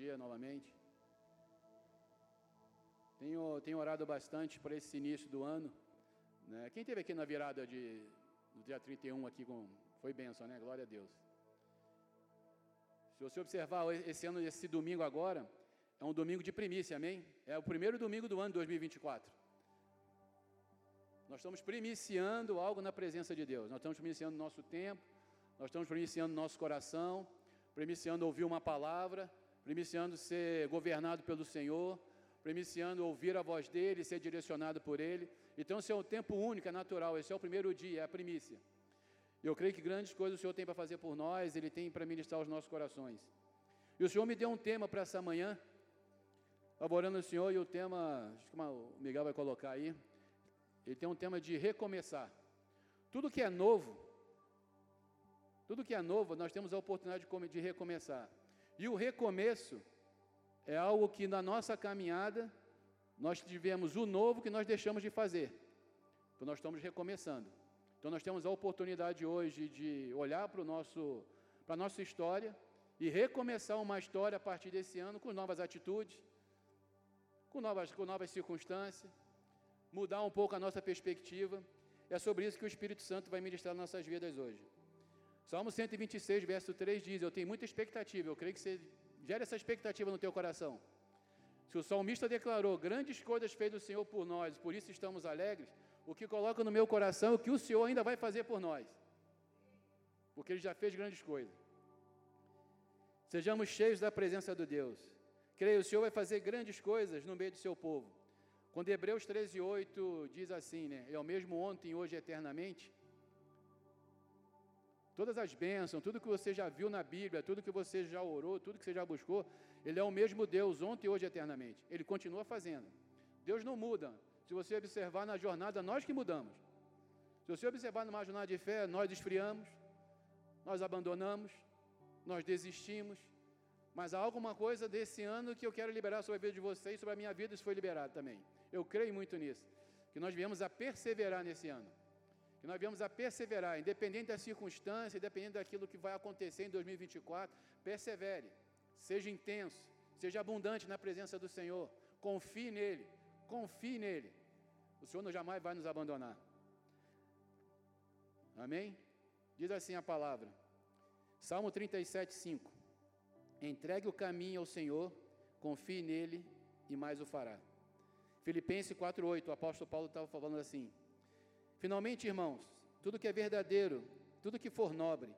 Dia novamente. Tenho, tenho orado bastante para esse início do ano. Né? Quem teve aqui na virada de, do dia 31 aqui com, foi bênção, né? Glória a Deus. Se você observar esse ano, esse domingo agora, é um domingo de primícia, amém? É o primeiro domingo do ano 2024. Nós estamos primiciando algo na presença de Deus. Nós estamos primiciando nosso tempo, nós estamos primiciando nosso coração, primiciando ouvir uma palavra, primiciando ser governado pelo Senhor, primiciando ouvir a voz dele, ser direcionado por ele. Então, esse é um tempo único, é natural, esse é o primeiro dia, é a primícia. Eu creio que grandes coisas o Senhor tem para fazer por nós, Ele tem para ministrar os nossos corações. E o Senhor me deu um tema para essa manhã, estava orando o Senhor e o tema, acho que o Miguel vai colocar aí, ele tem um tema de recomeçar. Tudo que é novo, tudo que é novo, nós temos a oportunidade de recomeçar. E o recomeço é algo que na nossa caminhada nós tivemos o novo que nós deixamos de fazer. Então nós estamos recomeçando. Então nós temos a oportunidade hoje de olhar para o nosso para a nossa história e recomeçar uma história a partir desse ano com novas atitudes, com novas, com novas circunstâncias, mudar um pouco a nossa perspectiva. É sobre isso que o Espírito Santo vai ministrar nossas vidas hoje. Salmo 126, verso 3 diz: Eu tenho muita expectativa, eu creio que você Gera essa expectativa no teu coração. Se o salmista declarou, grandes coisas fez o Senhor por nós, por isso estamos alegres, o que coloca no meu coração é o que o Senhor ainda vai fazer por nós. Porque Ele já fez grandes coisas. Sejamos cheios da presença de Deus. Creio, o Senhor vai fazer grandes coisas no meio do seu povo. Quando Hebreus 13, 8 diz assim, né? É o mesmo ontem, hoje, eternamente. Todas as bênçãos, tudo que você já viu na Bíblia, tudo que você já orou, tudo que você já buscou, Ele é o mesmo Deus, ontem, hoje eternamente. Ele continua fazendo. Deus não muda. Se você observar na jornada, nós que mudamos. Se você observar numa jornada de fé, nós esfriamos, nós abandonamos, nós desistimos. Mas há alguma coisa desse ano que eu quero liberar sobre a vida de vocês, sobre a minha vida, isso foi liberado também. Eu creio muito nisso. Que nós viemos a perseverar nesse ano nós viemos a perseverar, independente da circunstância, independente daquilo que vai acontecer em 2024, persevere, seja intenso, seja abundante na presença do Senhor, confie nele, confie nele. O Senhor jamais vai nos abandonar. Amém? Diz assim a palavra, Salmo 37, 5: Entregue o caminho ao Senhor, confie nele e mais o fará. Filipenses 4,8, o apóstolo Paulo estava falando assim: Finalmente, irmãos, tudo que é verdadeiro, tudo que for nobre,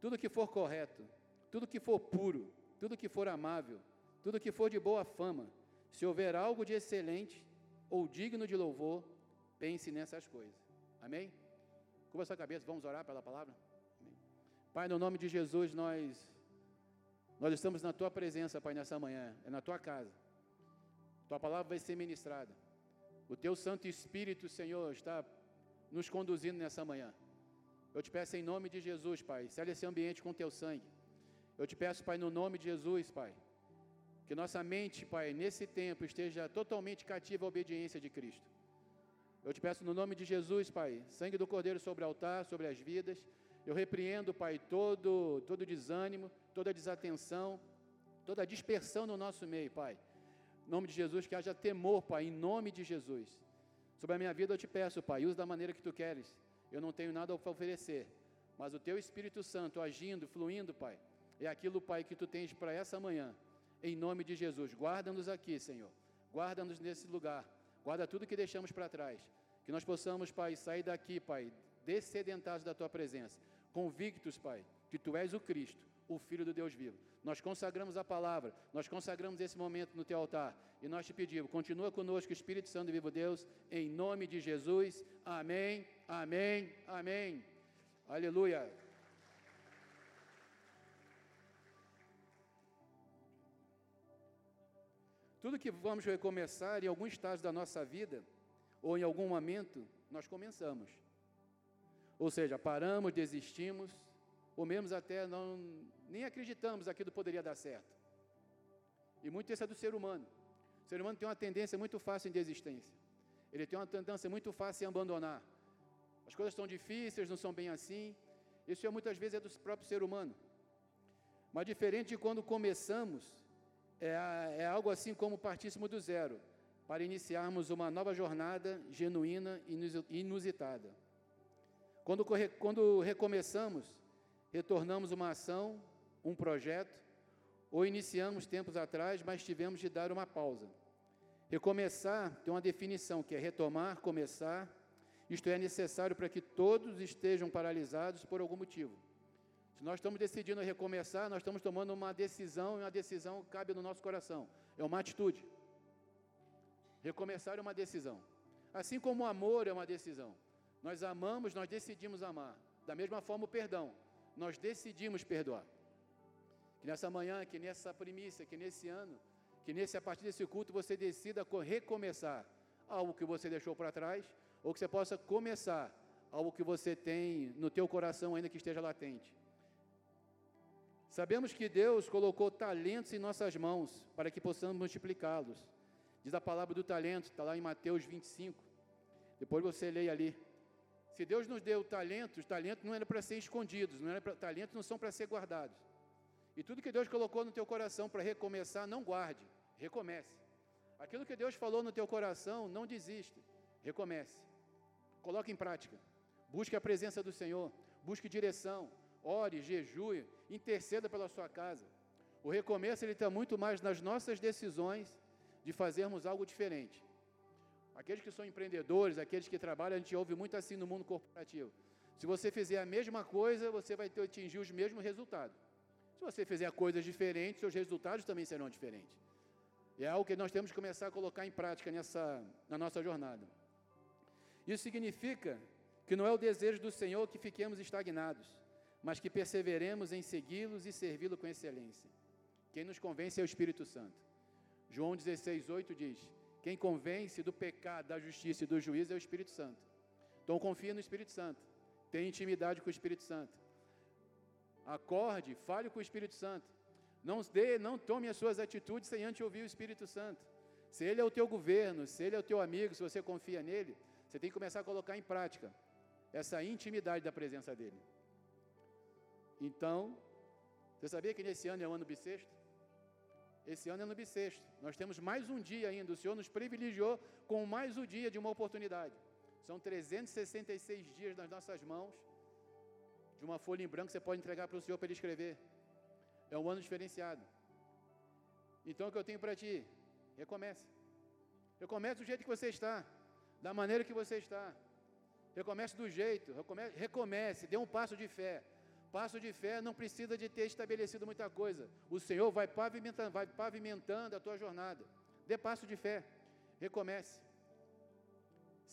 tudo que for correto, tudo que for puro, tudo que for amável, tudo que for de boa fama, se houver algo de excelente ou digno de louvor, pense nessas coisas. Amém? Curva sua cabeça, vamos orar pela palavra? Amém. Pai, no nome de Jesus, nós nós estamos na tua presença, Pai, nessa manhã, é na tua casa. Tua palavra vai ser ministrada. O teu Santo Espírito, Senhor, está nos conduzindo nessa manhã. Eu te peço em nome de Jesus, Pai, sele esse ambiente com teu sangue. Eu te peço, Pai, no nome de Jesus, Pai, que nossa mente, Pai, nesse tempo esteja totalmente cativa à obediência de Cristo. Eu te peço no nome de Jesus, Pai, sangue do Cordeiro sobre o altar, sobre as vidas. Eu repreendo, Pai, todo, todo desânimo, toda desatenção, toda dispersão no nosso meio, Pai. Em nome de Jesus, que haja temor, Pai, em nome de Jesus. Sobre a minha vida eu te peço, Pai, use da maneira que tu queres. Eu não tenho nada a oferecer, mas o teu Espírito Santo agindo, fluindo, Pai, é aquilo, Pai, que tu tens para essa manhã. Em nome de Jesus, guarda-nos aqui, Senhor. Guarda-nos nesse lugar. Guarda tudo que deixamos para trás. Que nós possamos, Pai, sair daqui, Pai, descedentados da tua presença, convictos, Pai, que tu és o Cristo, o Filho do Deus vivo. Nós consagramos a palavra, nós consagramos esse momento no teu altar e nós te pedimos, continua conosco, Espírito Santo vivo Deus, em nome de Jesus. Amém, amém, amém. Aleluia. Tudo que vamos recomeçar em algum estágio da nossa vida, ou em algum momento, nós começamos. Ou seja, paramos, desistimos, ou mesmo até não, nem acreditamos aquilo poderia dar certo. E muito isso é do ser humano. O ser humano tem uma tendência muito fácil em desistência. Ele tem uma tendência muito fácil em abandonar. As coisas estão difíceis, não são bem assim. Isso é, muitas vezes é do próprio ser humano. Mas diferente de quando começamos é, é algo assim como partíssimo do zero, para iniciarmos uma nova jornada genuína e inusitada. Quando, quando recomeçamos, retornamos uma ação, um projeto, ou iniciamos tempos atrás, mas tivemos de dar uma pausa. Recomeçar tem uma definição que é retomar, começar. Isto é necessário para que todos estejam paralisados por algum motivo. Se nós estamos decidindo recomeçar, nós estamos tomando uma decisão e uma decisão cabe no nosso coração. É uma atitude. Recomeçar é uma decisão. Assim como o amor é uma decisão. Nós amamos, nós decidimos amar. Da mesma forma, o perdão. Nós decidimos perdoar. Que nessa manhã, que nessa primícia, que nesse ano, que nesse a partir desse culto você decida recomeçar algo que você deixou para trás, ou que você possa começar algo que você tem no teu coração ainda que esteja latente. Sabemos que Deus colocou talentos em nossas mãos para que possamos multiplicá-los. Diz a palavra do talento, está lá em Mateus 25. Depois você leia ali. Se Deus nos deu talentos, talentos não eram para ser escondidos, não era pra, talentos não são para ser guardados. E tudo que Deus colocou no teu coração para recomeçar, não guarde, recomece. Aquilo que Deus falou no teu coração, não desista, recomece. Coloque em prática. Busque a presença do Senhor, busque direção, ore, jejue, interceda pela sua casa. O recomeço ele está muito mais nas nossas decisões de fazermos algo diferente. Aqueles que são empreendedores, aqueles que trabalham, a gente ouve muito assim no mundo corporativo. Se você fizer a mesma coisa, você vai ter, atingir os mesmos resultados. Se você fizer coisas diferentes, seus resultados também serão diferentes. E é algo que nós temos que começar a colocar em prática nessa, na nossa jornada. Isso significa que não é o desejo do Senhor que fiquemos estagnados, mas que perseveremos em segui-los e servi-lo com excelência. Quem nos convence é o Espírito Santo. João 16, 8 diz: Quem convence do pecado, da justiça e do juízo é o Espírito Santo. Então confia no Espírito Santo. Tenha intimidade com o Espírito Santo. Acorde, fale com o Espírito Santo. Não dê, não tome as suas atitudes sem antes ouvir o Espírito Santo. Se ele é o teu governo, se ele é o teu amigo, se você confia nele, você tem que começar a colocar em prática essa intimidade da presença dele. Então, você sabia que nesse ano é o ano bissexto? Esse ano é no bissexto. Nós temos mais um dia ainda. O Senhor nos privilegiou com mais um dia de uma oportunidade. São 366 dias nas nossas mãos, de uma folha em branco que você pode entregar para o Senhor para ele escrever. É um ano diferenciado. Então o que eu tenho para ti? Recomece. Recomece do jeito que você está, da maneira que você está. Recomece do jeito, recomece, recomece, dê um passo de fé. Passo de fé não precisa de ter estabelecido muita coisa. O Senhor vai pavimentando, vai pavimentando a tua jornada. Dê passo de fé. Recomece.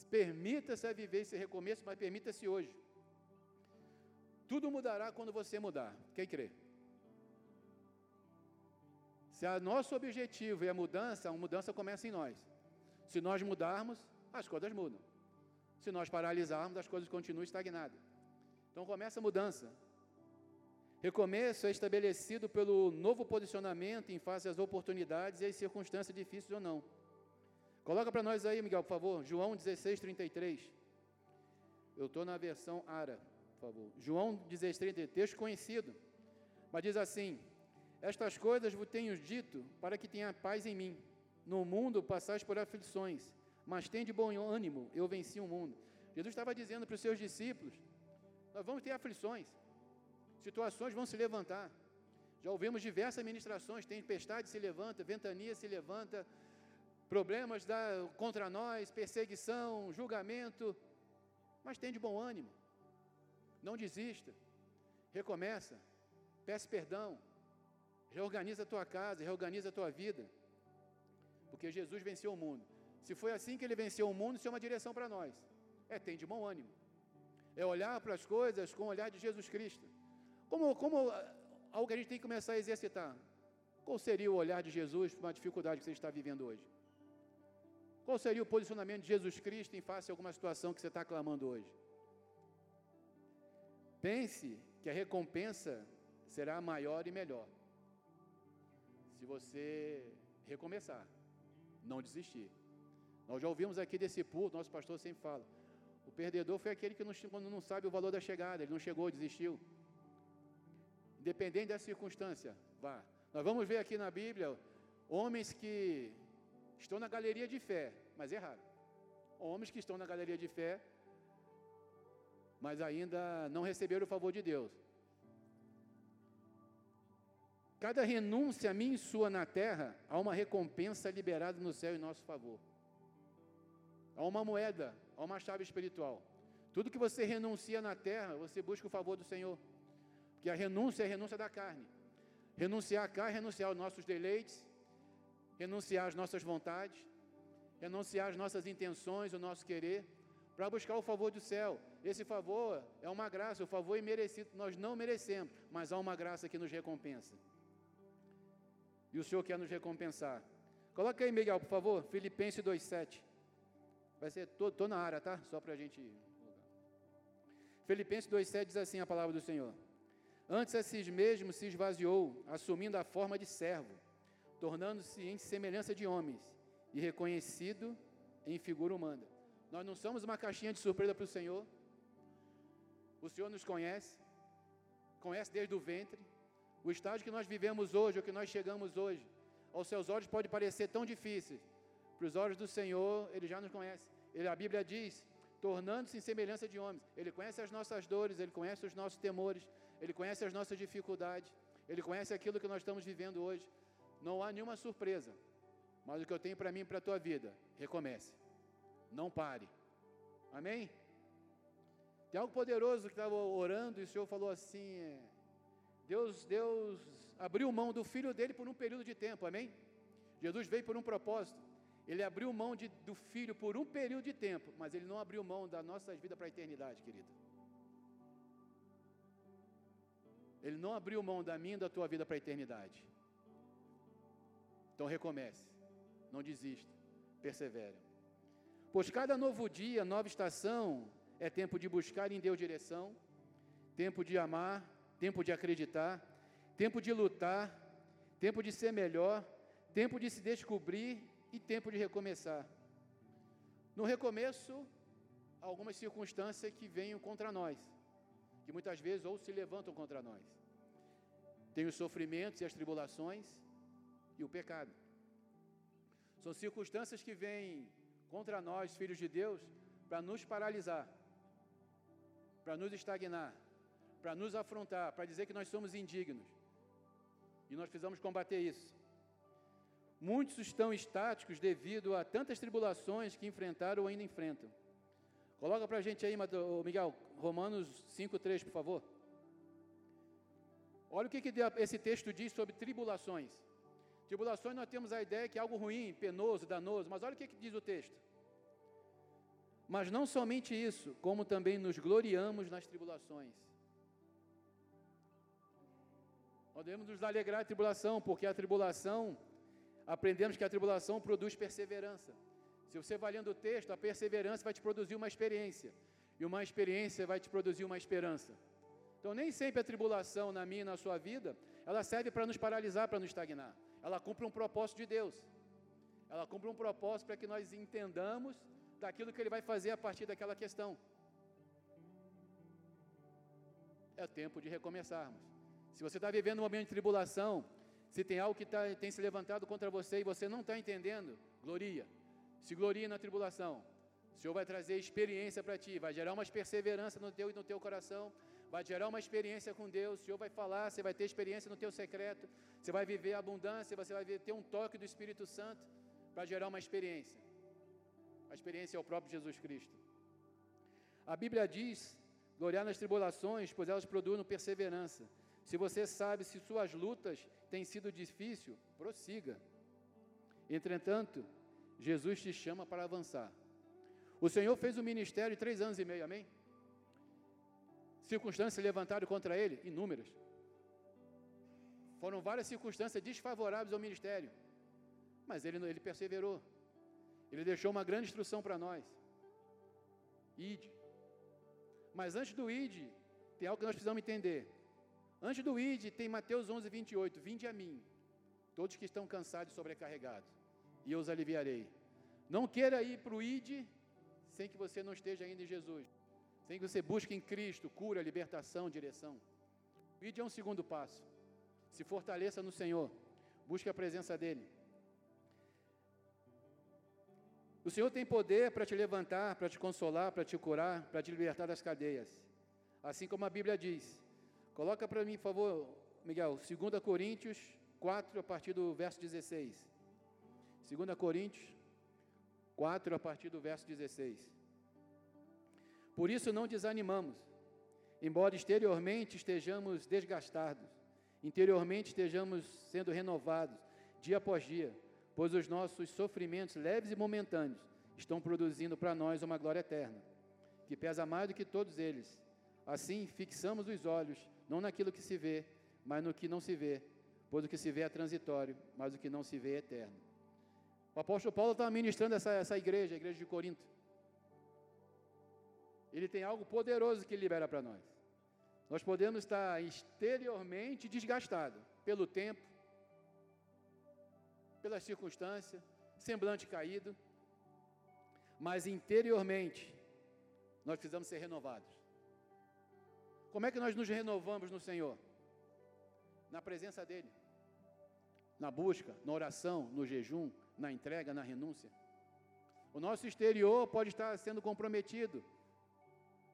Permita-se a viver esse recomeço, mas permita-se hoje. Tudo mudará quando você mudar. Quem crê? Se o nosso objetivo é a mudança, a mudança começa em nós. Se nós mudarmos, as coisas mudam. Se nós paralisarmos, as coisas continuam estagnadas. Então começa a mudança. Recomeço é estabelecido pelo novo posicionamento em face às oportunidades e às circunstâncias difíceis ou não. Coloca para nós aí, Miguel, por favor, João 16, 33. Eu estou na versão ARA, por favor. João 16, 33, texto conhecido. Mas diz assim: Estas coisas vos tenho dito para que tenha paz em mim. No mundo passais por aflições, mas tem de bom ânimo, eu venci o mundo. Jesus estava dizendo para os seus discípulos: Nós vamos ter aflições situações vão se levantar. Já ouvimos diversas ministrações, tempestade se levanta, ventania se levanta, problemas da, contra nós, perseguição, julgamento, mas tem de bom ânimo. Não desista. Recomeça. Peça perdão. Reorganiza a tua casa, reorganiza a tua vida. Porque Jesus venceu o mundo. Se foi assim que ele venceu o mundo, isso é uma direção para nós. É, tem de bom ânimo. É olhar para as coisas com o olhar de Jesus Cristo. Como, como ah, algo que a gente tem que começar a exercitar. Qual seria o olhar de Jesus para uma dificuldade que você está vivendo hoje? Qual seria o posicionamento de Jesus Cristo em face a alguma situação que você está clamando hoje? Pense que a recompensa será maior e melhor. Se você recomeçar, não desistir. Nós já ouvimos aqui desse púlpito, nosso pastor sempre fala. O perdedor foi aquele que não, não sabe o valor da chegada, ele não chegou, desistiu. Independente da circunstância, vá. Nós vamos ver aqui na Bíblia Homens que estão na galeria de fé, mas erraram. Homens que estão na galeria de fé, mas ainda não receberam o favor de Deus. Cada renúncia minha e sua na terra, há uma recompensa liberada no céu em nosso favor. Há uma moeda, há uma chave espiritual. Tudo que você renuncia na terra, você busca o favor do Senhor. Porque a renúncia é a renúncia da carne. Renunciar a carne é renunciar aos nossos deleites, renunciar às nossas vontades, renunciar às nossas intenções, o nosso querer, para buscar o favor do céu. Esse favor é uma graça, o favor é merecido, nós não merecemos, mas há uma graça que nos recompensa. E o Senhor quer nos recompensar. Coloca aí, Miguel, por favor, Filipenses 2,7. Vai ser, tô, na área, tá? Só para a gente. Filipenses 2,7 diz assim a palavra do Senhor. Antes a si mesmo se esvaziou, assumindo a forma de servo, tornando-se em semelhança de homens e reconhecido em figura humana. Nós não somos uma caixinha de surpresa para o Senhor. O Senhor nos conhece, conhece desde o ventre, o estágio que nós vivemos hoje, o que nós chegamos hoje, aos seus olhos pode parecer tão difícil. Para os olhos do Senhor, Ele já nos conhece. Ele, a Bíblia diz, tornando-se em semelhança de homens. Ele conhece as nossas dores, Ele conhece os nossos temores, Ele conhece as nossas dificuldades, Ele conhece aquilo que nós estamos vivendo hoje. Não há nenhuma surpresa. Mas o que eu tenho para mim e para a tua vida, recomece. Não pare. Amém? Tem algo poderoso que estava orando e o Senhor falou assim: é, Deus, Deus abriu mão do filho dele por um período de tempo, amém? Jesus veio por um propósito. Ele abriu mão de, do filho por um período de tempo, mas ele não abriu mão da nossa vida para a eternidade, querido. Ele não abriu mão da minha e da tua vida para a eternidade. Então recomece, não desista, persevere. Pois cada novo dia, nova estação, é tempo de buscar em Deus direção, tempo de amar, tempo de acreditar, tempo de lutar, tempo de ser melhor, tempo de se descobrir e tempo de recomeçar. No recomeço, algumas circunstâncias que venham contra nós, que muitas vezes ou se levantam contra nós. Tem os sofrimentos e as tribulações e o pecado. São circunstâncias que vêm contra nós, filhos de Deus, para nos paralisar, para nos estagnar, para nos afrontar, para dizer que nós somos indignos. E nós precisamos combater isso. Muitos estão estáticos devido a tantas tribulações que enfrentaram ou ainda enfrentam. Coloca para a gente aí, Miguel, Romanos 5,3, por favor. Olha o que, que esse texto diz sobre tribulações. Tribulações nós temos a ideia que é algo ruim, penoso, danoso, mas olha o que, que diz o texto. Mas não somente isso, como também nos gloriamos nas tribulações. Nós devemos nos alegrar a tribulação, porque a tribulação, aprendemos que a tribulação produz perseverança. Se você vai lendo o texto, a perseverança vai te produzir uma experiência, e uma experiência vai te produzir uma esperança. Então, nem sempre a tribulação na minha e na sua vida, ela serve para nos paralisar, para nos estagnar. Ela cumpre um propósito de Deus. Ela cumpre um propósito para que nós entendamos daquilo que Ele vai fazer a partir daquela questão. É tempo de recomeçarmos. Se você está vivendo um momento de tribulação, se tem algo que tá, tem se levantado contra você e você não está entendendo, gloria. Se gloria na tribulação. O Senhor vai trazer experiência para ti, vai gerar uma perseverança no teu e no teu coração, vai gerar uma experiência com Deus. O Senhor vai falar, você vai ter experiência no teu secreto, você vai viver a abundância, você vai ter um toque do Espírito Santo para gerar uma experiência. A experiência é o próprio Jesus Cristo. A Bíblia diz: gloriar nas tribulações, pois elas produzem perseverança. Se você sabe se suas lutas têm sido difíceis, prossiga. Entretanto, Jesus te chama para avançar. O Senhor fez um ministério de três anos e meio, amém? Circunstâncias levantaram contra ele, inúmeras. Foram várias circunstâncias desfavoráveis ao ministério. Mas ele, ele perseverou. Ele deixou uma grande instrução para nós. Ide. Mas antes do ide, tem algo que nós precisamos entender. Antes do ide, tem Mateus 11, 28. Vinde a mim, todos que estão cansados e sobrecarregados, e eu os aliviarei. Não queira ir para o ide sem que você não esteja ainda em Jesus. Sem que você busque em Cristo cura, libertação, direção. O ide é um segundo passo. Se fortaleça no Senhor. Busque a presença dEle. O Senhor tem poder para te levantar, para te consolar, para te curar, para te libertar das cadeias. Assim como a Bíblia diz. Coloca para mim, por favor, Miguel, 2 Coríntios 4, a partir do verso 16. 2 Coríntios 4, a partir do verso 16. Por isso não desanimamos, embora exteriormente estejamos desgastados, interiormente estejamos sendo renovados dia após dia, pois os nossos sofrimentos leves e momentâneos estão produzindo para nós uma glória eterna, que pesa mais do que todos eles. Assim, fixamos os olhos não naquilo que se vê, mas no que não se vê, pois o que se vê é transitório, mas o que não se vê é eterno. O apóstolo Paulo estava ministrando essa, essa igreja, a igreja de Corinto. Ele tem algo poderoso que libera para nós. Nós podemos estar exteriormente desgastados pelo tempo, pelas circunstâncias, semblante caído, mas interiormente nós precisamos ser renovados. Como é que nós nos renovamos no Senhor? Na presença dEle, na busca, na oração, no jejum, na entrega, na renúncia. O nosso exterior pode estar sendo comprometido,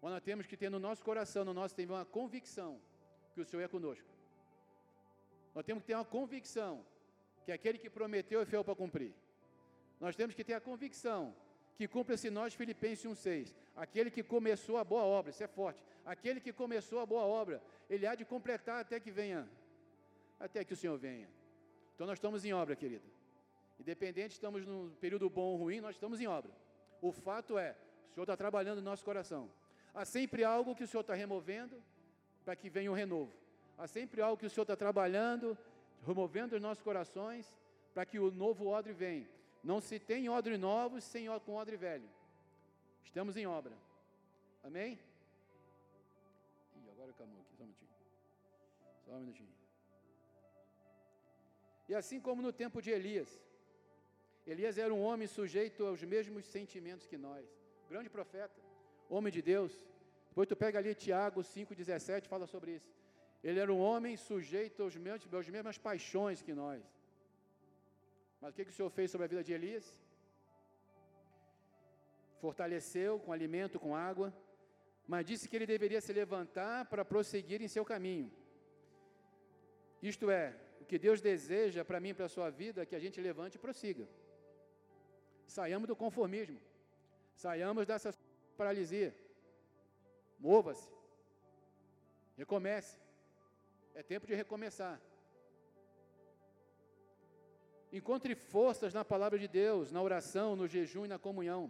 mas nós temos que ter no nosso coração, no nosso tempo, uma convicção que o Senhor é conosco. Nós temos que ter uma convicção que aquele que prometeu é fiel para cumprir. Nós temos que ter a convicção que cumpra-se nós, Filipenses 1,6. Aquele que começou a boa obra, isso é forte. Aquele que começou a boa obra, ele há de completar até que venha, até que o Senhor venha. Então nós estamos em obra, querido. Independente, estamos num período bom ou ruim, nós estamos em obra. O fato é, o Senhor está trabalhando no nosso coração. Há sempre algo que o Senhor está removendo para que venha o um renovo. Há sempre algo que o Senhor está trabalhando, removendo os nossos corações, para que o novo odre venha. Não se tem odre novos sem com odre velho. Estamos em obra. Amém? Ih, agora acabou aqui, só um minutinho. Só um minutinho. E assim como no tempo de Elias, Elias era um homem sujeito aos mesmos sentimentos que nós. Grande profeta, homem de Deus. Depois tu pega ali Tiago 5,17, fala sobre isso. Ele era um homem sujeito aos mesmos, às mesmas paixões que nós. Mas o que, que o Senhor fez sobre a vida de Elias? Fortaleceu com alimento, com água, mas disse que ele deveria se levantar para prosseguir em seu caminho. Isto é, o que Deus deseja para mim e para a sua vida é que a gente levante e prossiga. Saiamos do conformismo, saiamos dessa paralisia. Mova-se, recomece. É tempo de recomeçar. Encontre forças na palavra de Deus, na oração, no jejum e na comunhão.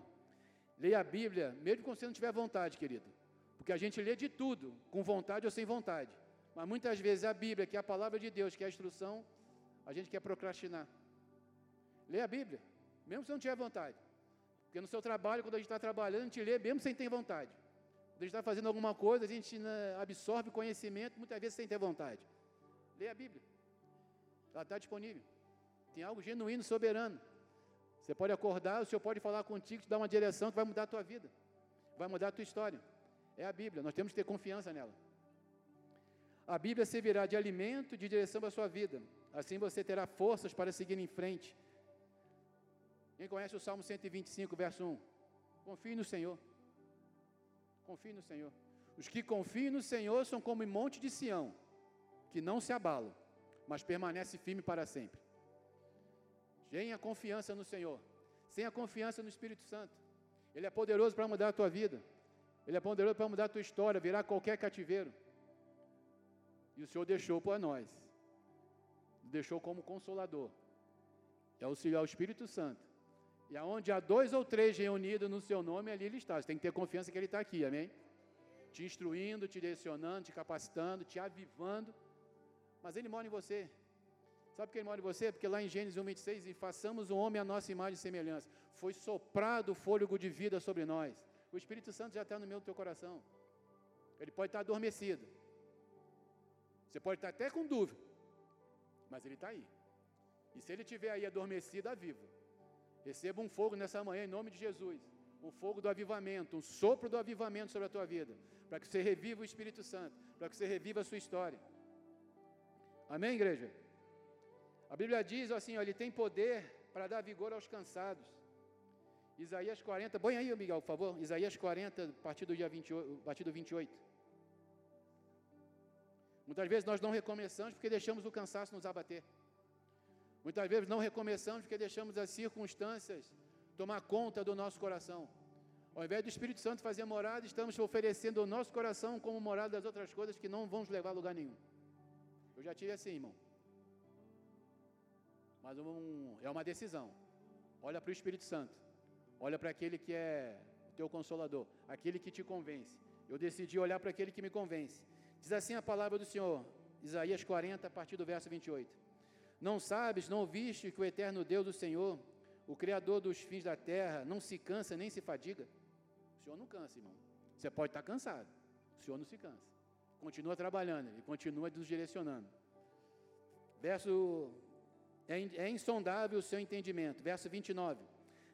Leia a Bíblia, mesmo quando você não tiver vontade, querido. Porque a gente lê de tudo, com vontade ou sem vontade. Mas muitas vezes a Bíblia, que é a palavra de Deus, que é a instrução, a gente quer procrastinar. Leia a Bíblia, mesmo se não tiver vontade. Porque no seu trabalho, quando a gente está trabalhando, a gente lê mesmo sem ter vontade. Quando a gente está fazendo alguma coisa, a gente né, absorve conhecimento, muitas vezes sem ter vontade. Leia a Bíblia. Ela está disponível. Tem algo genuíno, soberano. Você pode acordar, o Senhor pode falar contigo, te dar uma direção que vai mudar a tua vida, vai mudar a tua história. É a Bíblia, nós temos que ter confiança nela. A Bíblia servirá de alimento, de direção para a sua vida. Assim você terá forças para seguir em frente. Quem conhece o Salmo 125, verso 1? Confie no Senhor. Confie no Senhor. Os que confiam no Senhor são como um monte de Sião, que não se abalam, mas permanece firme para sempre. Tenha confiança no Senhor. Tenha confiança no Espírito Santo. Ele é poderoso para mudar a tua vida. Ele é poderoso para mudar a tua história, virar qualquer cativeiro. E o Senhor deixou para nós. Deixou como consolador. É é o Espírito Santo. E aonde há dois ou três reunidos no seu nome, ali ele está. Você tem que ter confiança que ele está aqui, amém? Te instruindo, te direcionando, te capacitando, te avivando. Mas ele mora em você. Sabe por que ele mora em você? Porque lá em Gênesis 1, 26, e façamos o homem a nossa imagem e semelhança. Foi soprado o fôlego de vida sobre nós. O Espírito Santo já está no meu teu coração. Ele pode estar adormecido. Você pode estar até com dúvida. Mas ele está aí. E se ele estiver aí adormecido, aviva. Receba um fogo nessa manhã em nome de Jesus. Um fogo do avivamento, um sopro do avivamento sobre a tua vida. Para que você reviva o Espírito Santo. Para que você reviva a sua história. Amém, igreja? A Bíblia diz assim: ó, ele tem poder para dar vigor aos cansados Isaías 40, põe aí, Miguel, por favor. Isaías 40, a partir do dia 28, a partir do 28. Muitas vezes nós não recomeçamos porque deixamos o cansaço nos abater. Muitas vezes não recomeçamos porque deixamos as circunstâncias tomar conta do nosso coração. Ao invés do Espírito Santo fazer morada, estamos oferecendo o nosso coração como morada das outras coisas que não vão levar a lugar nenhum. Eu já tive assim, irmão. Mas um, é uma decisão. Olha para o Espírito Santo. Olha para aquele que é teu consolador, aquele que te convence. Eu decidi olhar para aquele que me convence. Diz assim a palavra do Senhor, Isaías 40, a partir do verso 28. Não sabes, não viste que o eterno Deus do Senhor, o Criador dos fins da terra, não se cansa nem se fadiga? O Senhor não cansa, irmão. Você pode estar cansado, o Senhor não se cansa. Continua trabalhando, Ele continua nos direcionando. Verso é, é insondável o seu entendimento. Verso 29.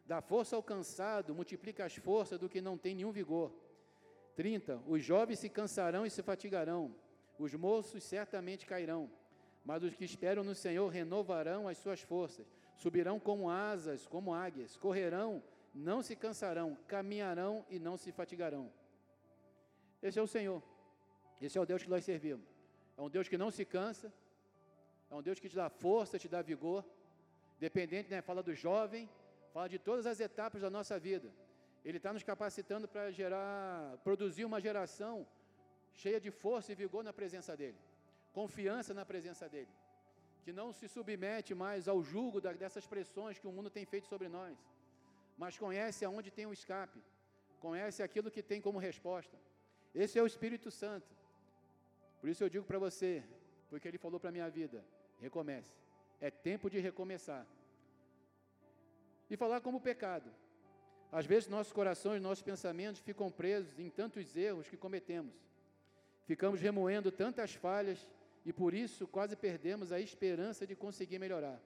Dá força ao cansado, multiplica as forças do que não tem nenhum vigor. 30. Os jovens se cansarão e se fatigarão, os moços certamente cairão, mas os que esperam no Senhor renovarão as suas forças, subirão como asas, como águias, correrão, não se cansarão, caminharão e não se fatigarão. Esse é o Senhor, esse é o Deus que nós servimos. É um Deus que não se cansa, é um Deus que te dá força, te dá vigor. Dependente, né? Fala do jovem, fala de todas as etapas da nossa vida. Ele está nos capacitando para gerar, produzir uma geração cheia de força e vigor na presença dele, confiança na presença dele, que não se submete mais ao jugo dessas pressões que o mundo tem feito sobre nós, mas conhece aonde tem o escape, conhece aquilo que tem como resposta. Esse é o Espírito Santo. Por isso eu digo para você, porque ele falou para a minha vida: Recomece. É tempo de recomeçar. E falar como pecado. Às vezes nossos corações, nossos pensamentos ficam presos em tantos erros que cometemos. Ficamos remoendo tantas falhas e por isso quase perdemos a esperança de conseguir melhorar.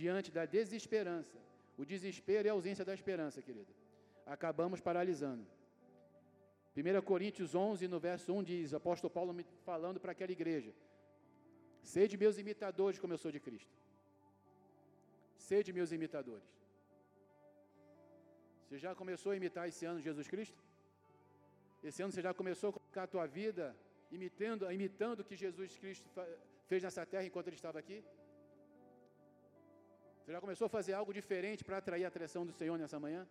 Diante da desesperança, o desespero e a ausência da esperança, querido, acabamos paralisando. 1 Coríntios 11, no verso 1 diz, o apóstolo Paulo falando para aquela igreja: Sede meus imitadores, como eu sou de Cristo. Sede meus imitadores. Você já começou a imitar esse ano Jesus Cristo? Esse ano você já começou a colocar a tua vida imitando, imitando o que Jesus Cristo fez nessa terra enquanto ele estava aqui? Você já começou a fazer algo diferente para atrair a atração do Senhor nessa manhã?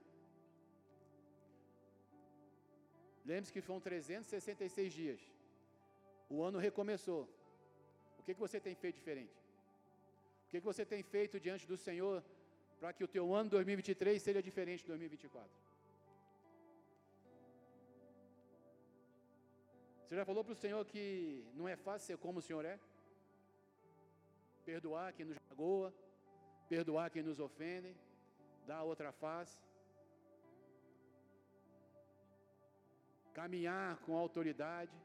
Lembre-se que foram 366 dias. O ano recomeçou. O que, que você tem feito diferente? O que, que você tem feito diante do Senhor para que o teu ano 2023 seja diferente de 2024? Você já falou para o Senhor que não é fácil ser como o Senhor é? Perdoar quem nos magoa, perdoar quem nos ofende, dar outra face. Caminhar com autoridade,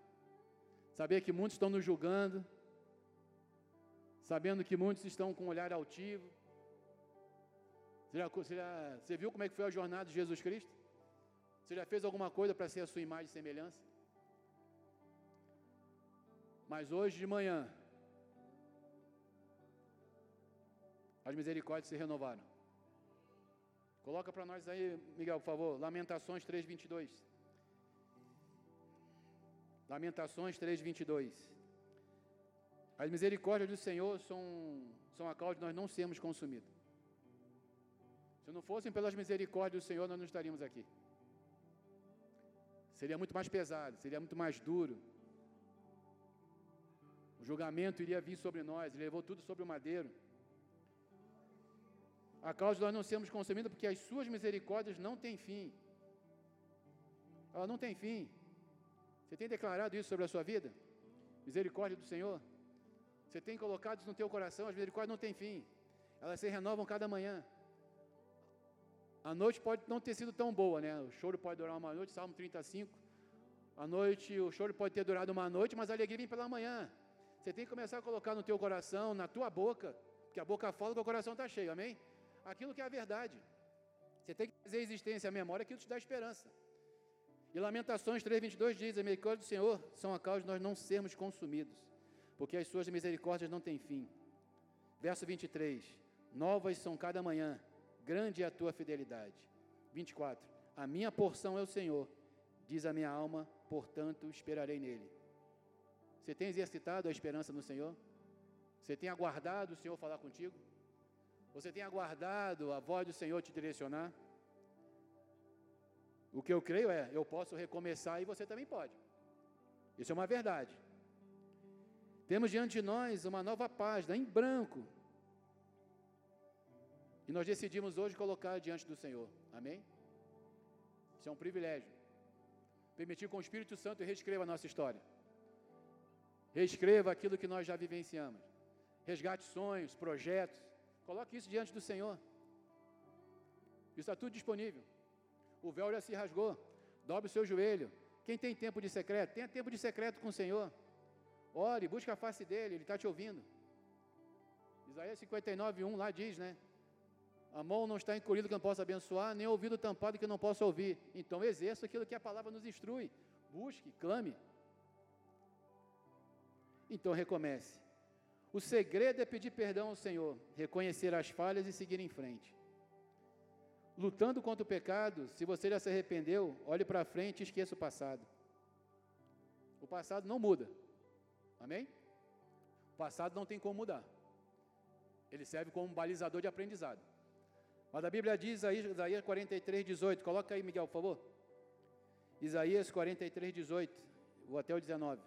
saber que muitos estão nos julgando, sabendo que muitos estão com um olhar altivo. Você, já, você, já, você viu como é que foi a jornada de Jesus Cristo? Você já fez alguma coisa para ser a sua imagem e semelhança? Mas hoje de manhã, as misericórdias se renovaram. Coloca para nós aí, Miguel, por favor, Lamentações 3:22. Lamentações 3:22. As misericórdias do Senhor são, são a causa de nós não sermos consumidos. Se não fossem pelas misericórdias do Senhor, nós não estaríamos aqui. Seria muito mais pesado, seria muito mais duro. O julgamento iria vir sobre nós, ele levou tudo sobre o madeiro. A causa de nós não sermos consumidos porque as suas misericórdias não têm fim. Ela não tem fim. Você tem declarado isso sobre a sua vida? Misericórdia do Senhor? Você tem colocado isso no teu coração, as misericórdias não têm fim. Elas se renovam cada manhã. A noite pode não ter sido tão boa, né? O choro pode durar uma noite, Salmo 35. A noite, o choro pode ter durado uma noite, mas a alegria vem pela manhã. Você tem que começar a colocar no teu coração, na tua boca, porque a boca fala que o coração está cheio, amém? Aquilo que é a verdade. Você tem que fazer a existência, a memória, aquilo te dá esperança. E Lamentações 3,22 diz: A misericórdia do Senhor são a causa de nós não sermos consumidos porque as suas misericórdias não têm fim. Verso 23: Novas são cada manhã, grande é a tua fidelidade. 24. A minha porção é o Senhor, diz a minha alma, portanto esperarei nele. Você tem exercitado a esperança no Senhor? Você tem aguardado o Senhor falar contigo? Você tem aguardado a voz do Senhor te direcionar? O que eu creio é, eu posso recomeçar e você também pode. Isso é uma verdade. Temos diante de nós uma nova página em branco. E nós decidimos hoje colocar diante do Senhor. Amém? Isso é um privilégio. Permitir que o Espírito Santo reescreva a nossa história. Reescreva aquilo que nós já vivenciamos. Resgate sonhos, projetos. Coloque isso diante do Senhor. Está tudo disponível. O véu já se rasgou. Dobre o seu joelho. Quem tem tempo de secreto? Tenha tempo de secreto com o Senhor. Ore, busque a face dele, ele está te ouvindo. Isaías 59, 1 lá diz, né? A mão não está encolhida que não possa abençoar, nem ouvido tampado que não possa ouvir. Então exerça aquilo que a palavra nos instrui. Busque, clame. Então recomece. O segredo é pedir perdão ao Senhor, reconhecer as falhas e seguir em frente. Lutando contra o pecado, se você já se arrependeu, olhe para frente e esqueça o passado. O passado não muda. Amém? O passado não tem como mudar. Ele serve como um balizador de aprendizado. Mas a Bíblia diz aí, Isaías 43, 18. Coloca aí, Miguel, por favor. Isaías 43, 18. Vou até o 19.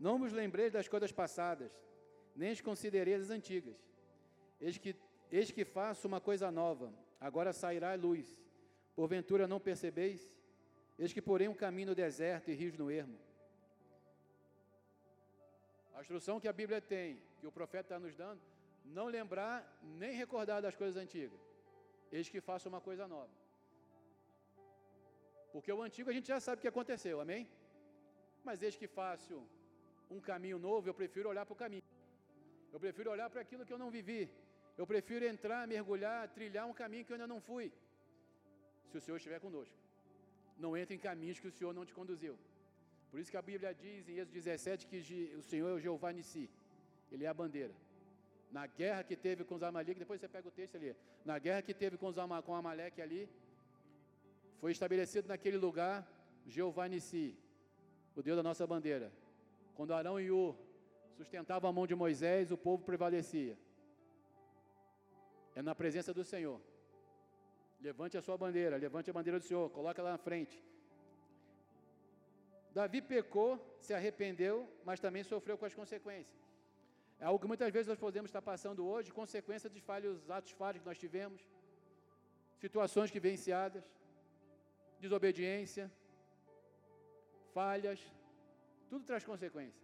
Não vos lembreis das coisas passadas, nem as considereis as antigas. Eis que, eis que faço uma coisa nova, agora sairá a luz. Porventura não percebeis? Eis que porém um caminho no deserto e rios no ermo. A instrução que a Bíblia tem, que o profeta está nos dando, não lembrar nem recordar das coisas antigas. Eis que faço uma coisa nova. Porque o antigo a gente já sabe o que aconteceu, amém? Mas eis que faço um caminho novo, eu prefiro olhar para o caminho. Eu prefiro olhar para aquilo que eu não vivi. Eu prefiro entrar, mergulhar, trilhar um caminho que eu ainda não fui. Se o Senhor estiver conosco. Não entre em caminhos que o Senhor não te conduziu. Por isso que a Bíblia diz em Êxodo 17 que o Senhor é o Jeová Nissi. Ele é a bandeira. Na guerra que teve com os Amaleques, depois você pega o texto ali. Na guerra que teve com os com Amaleque ali, foi estabelecido naquele lugar Jeová Nissi, o Deus da nossa bandeira. Quando Arão e Ur sustentavam a mão de Moisés, o povo prevalecia. É na presença do Senhor. Levante a sua bandeira, levante a bandeira do Senhor, coloca lá na frente. Davi pecou, se arrependeu, mas também sofreu com as consequências. É algo que muitas vezes nós podemos estar passando hoje, consequência dos falhos, atos falhos que nós tivemos, situações que venciadas, desobediência, falhas, tudo traz consequência.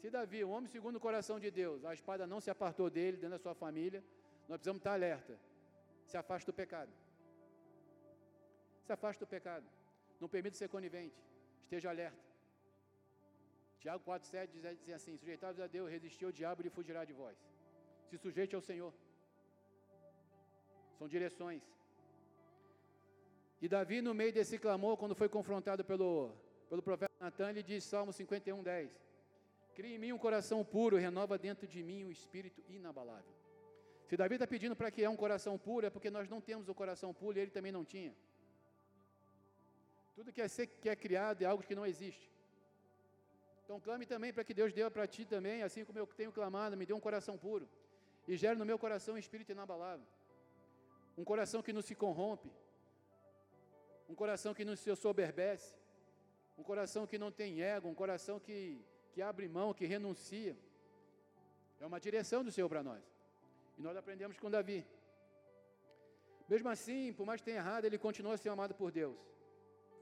Se Davi, um homem segundo o coração de Deus, a espada não se apartou dele, dentro da sua família, nós precisamos estar alerta. Se afaste do pecado. Se afaste do pecado. Não permita ser conivente. Esteja alerta. Tiago 4,7 diz, diz assim: Sujeitados a Deus, resistir ao diabo e fugirá de vós. Se sujeite ao Senhor. São direções. E Davi, no meio desse clamor, quando foi confrontado pelo, pelo profeta Natan, ele diz, Salmo 51, 10: Cria em mim um coração puro, renova dentro de mim um espírito inabalável. Se Davi está pedindo para criar um coração puro, é porque nós não temos o coração puro e ele também não tinha. Tudo que é, ser, que é criado é algo que não existe. Então clame também para que Deus dê para ti também, assim como eu tenho clamado, me dê um coração puro. E gere no meu coração um espírito inabalável. Um coração que não se corrompe. Um coração que não se soberbece. Um coração que não tem ego, um coração que, que abre mão, que renuncia. É uma direção do Senhor para nós. E nós aprendemos com Davi. Mesmo assim, por mais que tenha errado, ele continua sendo amado por Deus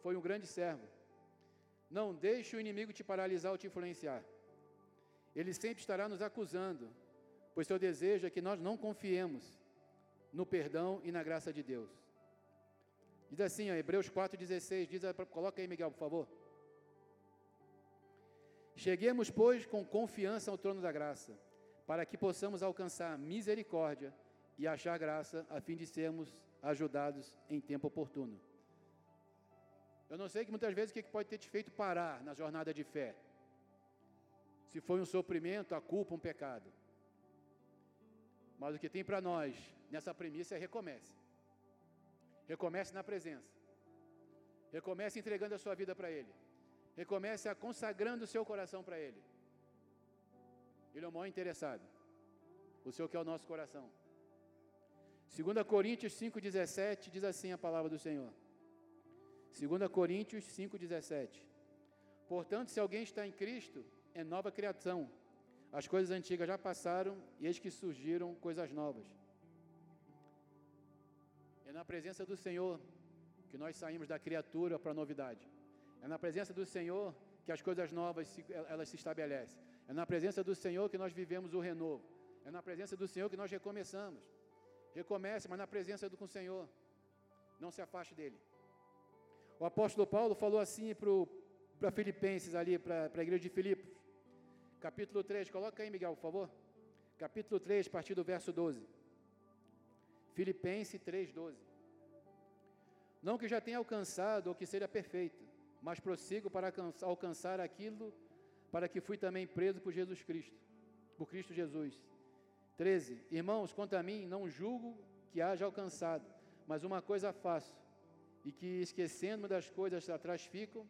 foi um grande servo. Não deixe o inimigo te paralisar ou te influenciar. Ele sempre estará nos acusando, pois seu desejo é que nós não confiemos no perdão e na graça de Deus. Diz assim, ó, Hebreus 4,16, diz, coloca aí, Miguel, por favor. Cheguemos, pois, com confiança ao trono da graça, para que possamos alcançar misericórdia e achar graça, a fim de sermos ajudados em tempo oportuno. Eu não sei que muitas vezes o que pode ter te feito parar na jornada de fé. Se foi um sofrimento, a culpa, um pecado. Mas o que tem para nós nessa premissa é recomece. Recomece na presença. Recomece entregando a sua vida para Ele. Recomece a consagrando o seu coração para Ele. Ele é o maior interessado. O Senhor quer o nosso coração. 2 Coríntios 5,17 diz assim a palavra do Senhor. 2 Coríntios 5,17. Portanto, se alguém está em Cristo, é nova criação. As coisas antigas já passaram e eis que surgiram coisas novas. É na presença do Senhor que nós saímos da criatura para a novidade. É na presença do Senhor que as coisas novas se, elas se estabelecem. É na presença do Senhor que nós vivemos o renovo. É na presença do Senhor que nós recomeçamos. Recomece, mas na presença do com o Senhor. Não se afaste dele. O apóstolo Paulo falou assim para Filipenses ali, para a igreja de Filipos. Capítulo 3, coloca aí, Miguel, por favor. Capítulo 3, a partir do verso 12. Filipenses 3, 12. Não que já tenha alcançado ou que seja perfeito, mas prossigo para alcançar aquilo para que fui também preso por Jesus Cristo, por Cristo Jesus. 13. Irmãos, quanto a mim, não julgo que haja alcançado, mas uma coisa faço, e que esquecendo-me das coisas atrás ficam,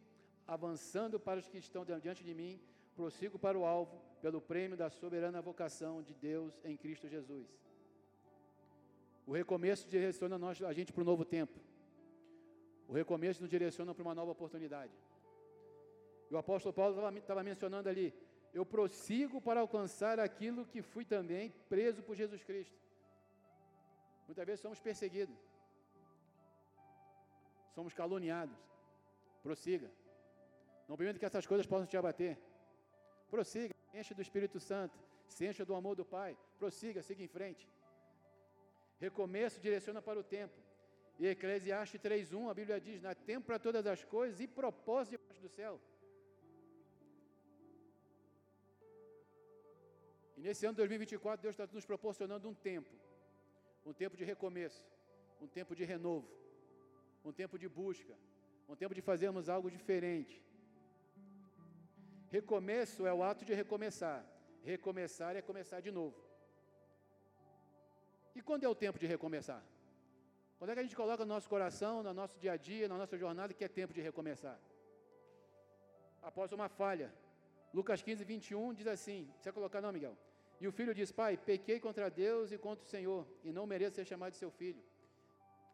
avançando para os que estão diante de mim, prossigo para o alvo, pelo prêmio da soberana vocação de Deus em Cristo Jesus. O recomeço direciona nós, a gente para um novo tempo. O recomeço nos direciona para uma nova oportunidade. E o apóstolo Paulo estava mencionando ali: eu prossigo para alcançar aquilo que fui também preso por Jesus Cristo. Muitas vezes somos perseguidos, somos caluniados. Prossiga. Não permita que essas coisas possam te abater. Prossiga, enche do Espírito Santo, se encha do amor do Pai. Prossiga, siga em frente. Recomeço direciona para o tempo. E Eclesiastes 3:1, a Bíblia diz: "Há tempo para todas as coisas e propósito debaixo do céu". E nesse ano de 2024, Deus está nos proporcionando um tempo, um tempo de recomeço, um tempo de renovo, um tempo de busca, um tempo de fazermos algo diferente. Recomeço é o ato de recomeçar, recomeçar é começar de novo. E quando é o tempo de recomeçar? Quando é que a gente coloca no nosso coração, no nosso dia a dia, na nossa jornada, que é tempo de recomeçar? Após uma falha, Lucas 15, 21 diz assim: você colocar não, Miguel? E o filho diz: Pai, pequei contra Deus e contra o Senhor, e não mereço ser chamado de seu filho.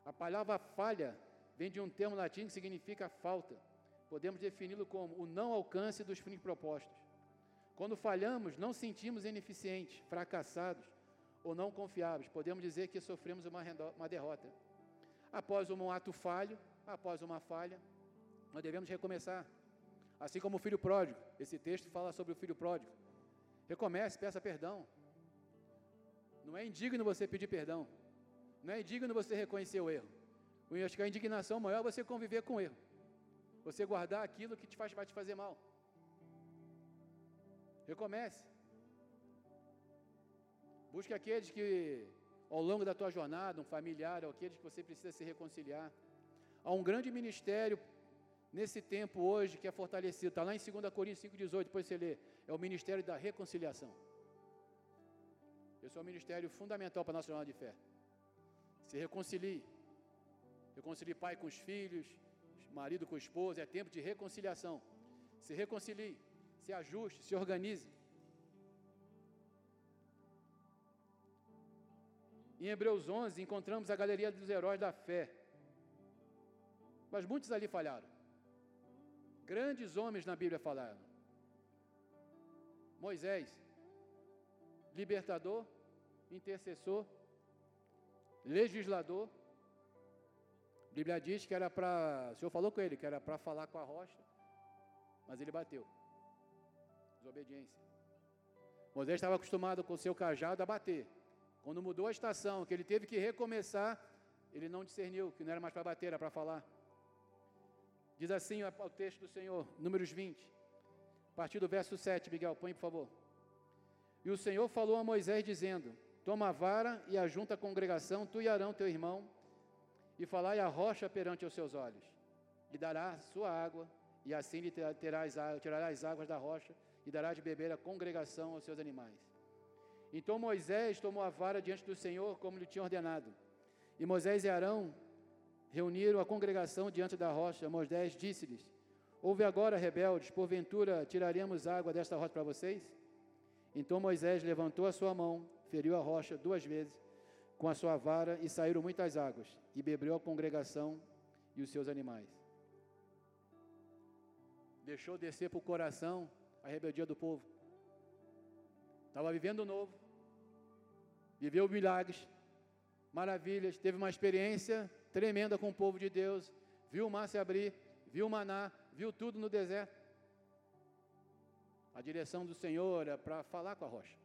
A palavra falha vem de um termo latim que significa falta. Podemos defini-lo como o não alcance dos fins propostos. Quando falhamos, não sentimos ineficientes, fracassados ou não confiáveis. Podemos dizer que sofremos uma, uma derrota. Após um ato falho, após uma falha, nós devemos recomeçar. Assim como o filho pródigo. Esse texto fala sobre o filho pródigo. Recomece, peça perdão. Não é indigno você pedir perdão. Não é indigno você reconhecer o erro. Eu acho que a indignação maior é você conviver com o erro. Você guardar aquilo que te faz, vai te fazer mal. Recomece. Busque aqueles que, ao longo da tua jornada, um familiar, aqueles que você precisa se reconciliar. Há um grande ministério nesse tempo hoje que é fortalecido, está lá em 2 Coríntios 5,18, depois você lê, é o ministério da reconciliação. Esse é um ministério fundamental para a nossa jornada de fé. Se reconcilie. Reconcilie pai com os filhos, marido com a esposa, é tempo de reconciliação. Se reconcilie, se ajuste, se organize. Em Hebreus 11 encontramos a galeria dos heróis da fé. Mas muitos ali falharam. Grandes homens na Bíblia falaram. Moisés, libertador, intercessor, legislador. A Bíblia diz que era para. O Senhor falou com ele que era para falar com a rocha, mas ele bateu. Desobediência. Moisés estava acostumado com o seu cajado a bater. Quando mudou a estação, que ele teve que recomeçar, ele não discerniu que não era mais para bater, era para falar. Diz assim o texto do Senhor, Números 20, a partir do verso 7, Miguel, põe por favor. E o Senhor falou a Moisés, dizendo: Toma a vara e ajunta a congregação, tu e Arão, teu irmão, e falai a rocha perante os seus olhos, e dará sua água, e assim lhe terás, tirará as águas da rocha, e dará de beber a congregação aos seus animais. Então Moisés tomou a vara diante do Senhor, como lhe tinha ordenado. E Moisés e Arão reuniram a congregação diante da rocha, Moisés disse-lhes: Ouve agora, rebeldes, porventura tiraremos água desta rocha para vocês? Então Moisés levantou a sua mão, feriu a rocha duas vezes com a sua vara e saíram muitas águas, e bebeu a congregação e os seus animais. Deixou descer para o coração a rebeldia do povo. Estava vivendo novo, viveu milagres, maravilhas, teve uma experiência tremenda com o povo de Deus, viu o mar se abrir, viu o maná, viu tudo no deserto. A direção do Senhor é para falar com a rocha.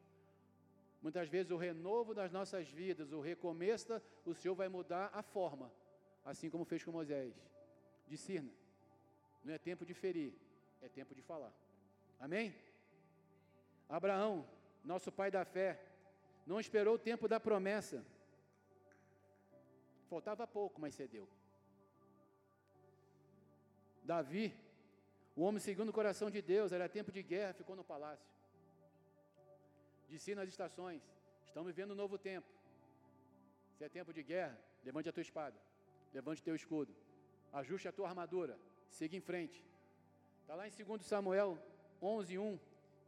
Muitas vezes o renovo das nossas vidas, o recomeço, o Senhor vai mudar a forma, assim como fez com Moisés. Discirna. Não é tempo de ferir, é tempo de falar. Amém? Abraão, nosso pai da fé, não esperou o tempo da promessa. Faltava pouco, mas cedeu. Davi, o homem segundo o coração de Deus, era tempo de guerra, ficou no palácio si nas estações. Estamos vivendo um novo tempo. Se é tempo de guerra, levante a tua espada, levante o teu escudo, ajuste a tua armadura, siga em frente. Está lá em 2 Samuel 11, 1.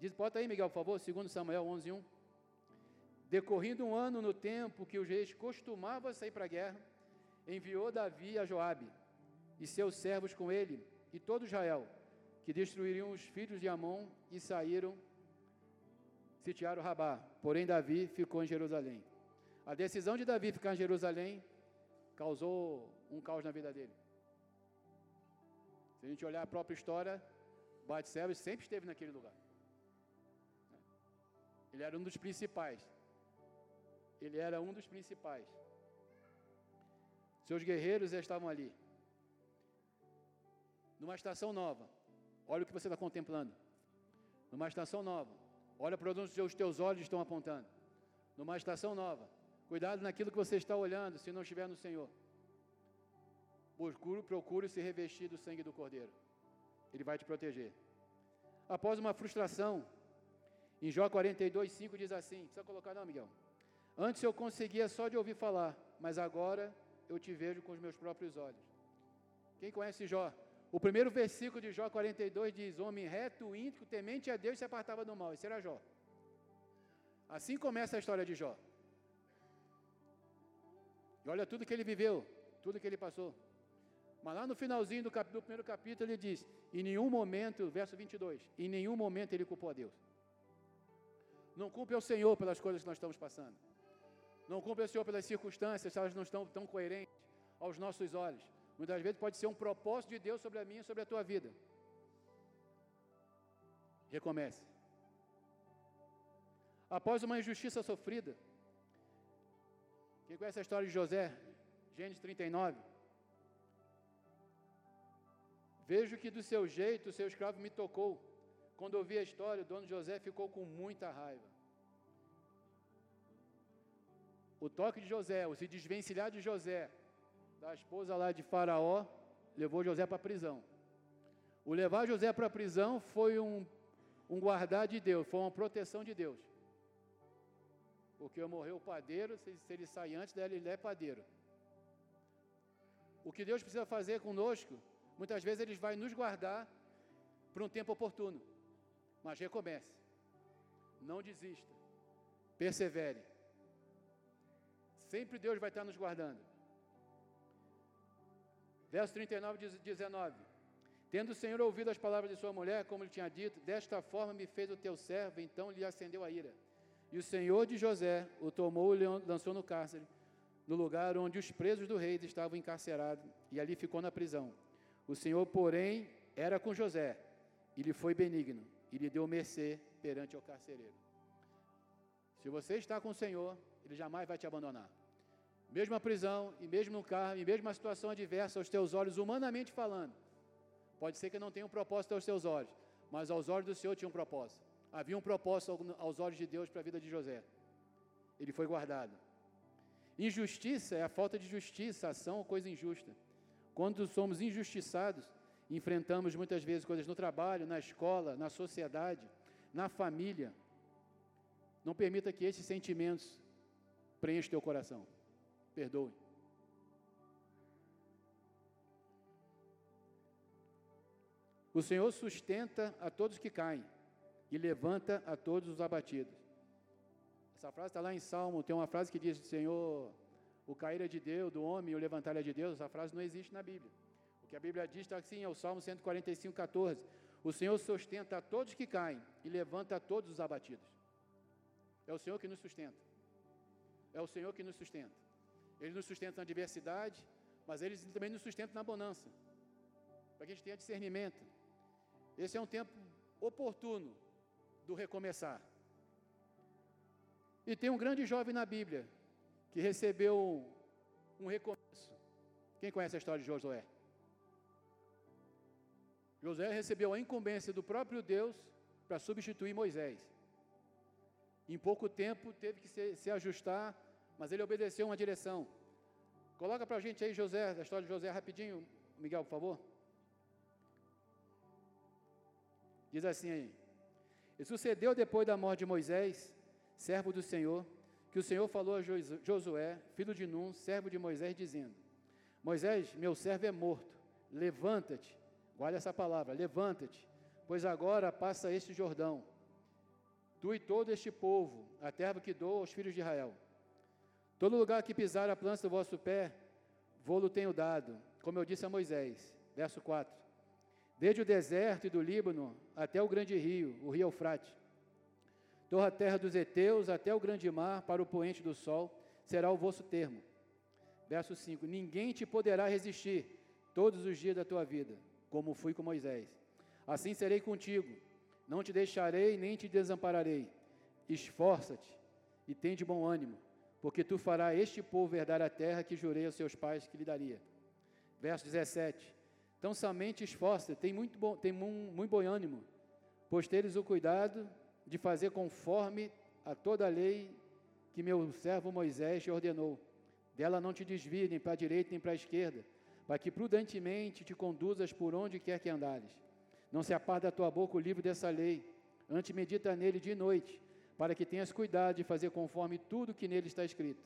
Diz, bota aí, Miguel, por favor, 2 Samuel 11, 1. Decorrido um ano no tempo que os reis costumavam sair para a guerra, enviou Davi a Joabe e seus servos com ele e todo Israel, que destruiriam os filhos de Amon e saíram sitiaram Rabá, porém Davi ficou em Jerusalém. A decisão de Davi ficar em Jerusalém causou um caos na vida dele. Se a gente olhar a própria história, Batseba sempre esteve naquele lugar. Ele era um dos principais. Ele era um dos principais. Seus guerreiros já estavam ali. Numa estação nova. Olha o que você está contemplando. Numa estação nova. Olha para onde os teus olhos estão apontando. Numa estação nova. Cuidado naquilo que você está olhando, se não estiver no Senhor. Procure, procure se revestir do sangue do Cordeiro. Ele vai te proteger. Após uma frustração, em Jó 42, 5 diz assim: precisa colocar não, Miguel. Antes eu conseguia só de ouvir falar, mas agora eu te vejo com os meus próprios olhos. Quem conhece Jó? O primeiro versículo de Jó 42 diz: Homem reto, íntegro, temente a Deus se apartava do mal. Esse era Jó. Assim começa a história de Jó. E olha tudo que ele viveu, tudo que ele passou. Mas lá no finalzinho do, cap, do primeiro capítulo ele diz: Em nenhum momento, verso 22, em nenhum momento ele culpou a Deus. Não culpe ao Senhor pelas coisas que nós estamos passando. Não culpe ao Senhor pelas circunstâncias, se elas não estão tão coerentes aos nossos olhos. Muitas vezes pode ser um propósito de Deus sobre a minha e sobre a tua vida. Recomece. Após uma injustiça sofrida, quem conhece a história de José? Gênesis 39. Vejo que do seu jeito o seu escravo me tocou. Quando ouvi a história, o dono José ficou com muita raiva. O toque de José, o se desvencilhar de José, da esposa lá de Faraó, levou José para a prisão. O levar José para a prisão foi um, um guardar de Deus, foi uma proteção de Deus. Porque morreu o padeiro, se, se ele sair antes dela, ele é padeiro. O que Deus precisa fazer conosco, muitas vezes Ele vai nos guardar para um tempo oportuno. Mas recomece. Não desista. Persevere. Sempre Deus vai estar nos guardando. Verso 39 diz 19: Tendo o Senhor ouvido as palavras de sua mulher, como ele tinha dito, desta forma me fez o teu servo, então lhe acendeu a ira. E o Senhor de José o tomou e lançou no cárcere, no lugar onde os presos do rei estavam encarcerados, e ali ficou na prisão. O Senhor, porém, era com José, e lhe foi benigno, e lhe deu mercê perante o carcereiro. Se você está com o Senhor, Ele jamais vai te abandonar mesmo a prisão, e mesmo no carro, e mesmo a situação adversa aos teus olhos, humanamente falando. Pode ser que não tenha um propósito aos teus olhos, mas aos olhos do Senhor tinha um propósito. Havia um propósito aos olhos de Deus para a vida de José. Ele foi guardado. Injustiça é a falta de justiça, ação ou coisa injusta. Quando somos injustiçados, Enfrentamos muitas vezes coisas no trabalho, na escola, na sociedade, na família. Não permita que esses sentimentos preencham teu coração. Perdoe. O Senhor sustenta a todos que caem e levanta a todos os abatidos. Essa frase está lá em Salmo, tem uma frase que diz: Senhor, o cair é de Deus, do homem, o levantar é de Deus. Essa frase não existe na Bíblia. O que a Bíblia diz está assim, é o Salmo 145, 14. O Senhor sustenta a todos que caem e levanta a todos os abatidos. É o Senhor que nos sustenta. É o Senhor que nos sustenta. Ele nos sustenta na adversidade, mas Ele também nos sustenta na bonança. Para que a gente tenha discernimento. Esse é um tempo oportuno do recomeçar. E tem um grande jovem na Bíblia que recebeu um recomeço. Quem conhece a história de Josué? Josué recebeu a incumbência do próprio Deus para substituir Moisés. Em pouco tempo teve que se, se ajustar, mas ele obedeceu uma direção. Coloca para a gente aí, José, a história de José rapidinho, Miguel, por favor. Diz assim aí: E sucedeu depois da morte de Moisés, servo do Senhor, que o Senhor falou a Josué, filho de Num, servo de Moisés, dizendo: Moisés, meu servo é morto, levanta-te, guarda essa palavra, levanta-te, pois agora passa este Jordão, tu e todo este povo, a terra que dou aos filhos de Israel. Todo lugar que pisar a planta do vosso pé, vou-lo tenho dado, como eu disse a Moisés. Verso 4. Desde o deserto e do Líbano até o grande rio, o rio Eufrate, toda a terra dos heteus até o grande mar, para o poente do sol, será o vosso termo. Verso 5: Ninguém te poderá resistir todos os dias da tua vida, como fui com Moisés. Assim serei contigo, não te deixarei nem te desampararei. Esforça-te e tem de bom ânimo, porque tu farás este povo herdar a terra que jurei aos seus pais que lhe daria. Verso 17: Então somente esforça, tem muito bom, tem muito bom ânimo, pois teres o cuidado de fazer conforme a toda a lei que meu servo Moisés te ordenou. Dela não te desvie nem para a direita nem para a esquerda, para que prudentemente te conduzas por onde quer que andares. Não se aparte da tua boca o livro dessa lei, antes medita nele de noite, para que tenhas cuidado de fazer conforme tudo que nele está escrito,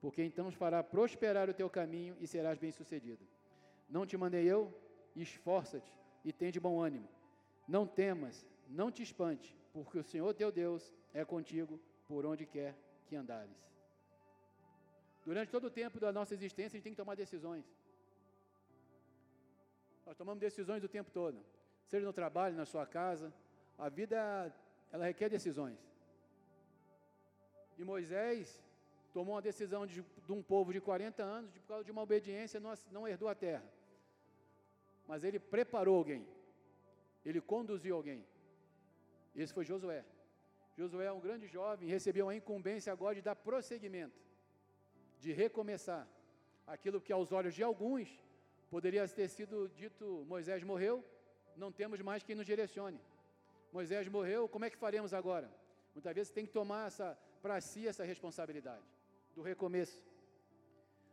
porque então fará prosperar o teu caminho e serás bem-sucedido. Não te mandei eu? Esforça-te e tem de bom ânimo. Não temas, não te espante, porque o Senhor teu Deus é contigo por onde quer que andares. Durante todo o tempo da nossa existência, a gente tem que tomar decisões. Nós tomamos decisões o tempo todo, seja no trabalho, na sua casa. A vida, ela requer decisões. E Moisés tomou uma decisão de, de um povo de 40 anos, de, por causa de uma obediência, não, não herdou a terra. Mas ele preparou alguém, ele conduziu alguém. Esse foi Josué. Josué é um grande jovem, recebeu a incumbência agora de dar prosseguimento, de recomeçar. Aquilo que aos olhos de alguns poderia ter sido dito: Moisés morreu, não temos mais quem nos direcione. Moisés morreu, como é que faremos agora? Muitas vezes tem que tomar para si essa responsabilidade do recomeço.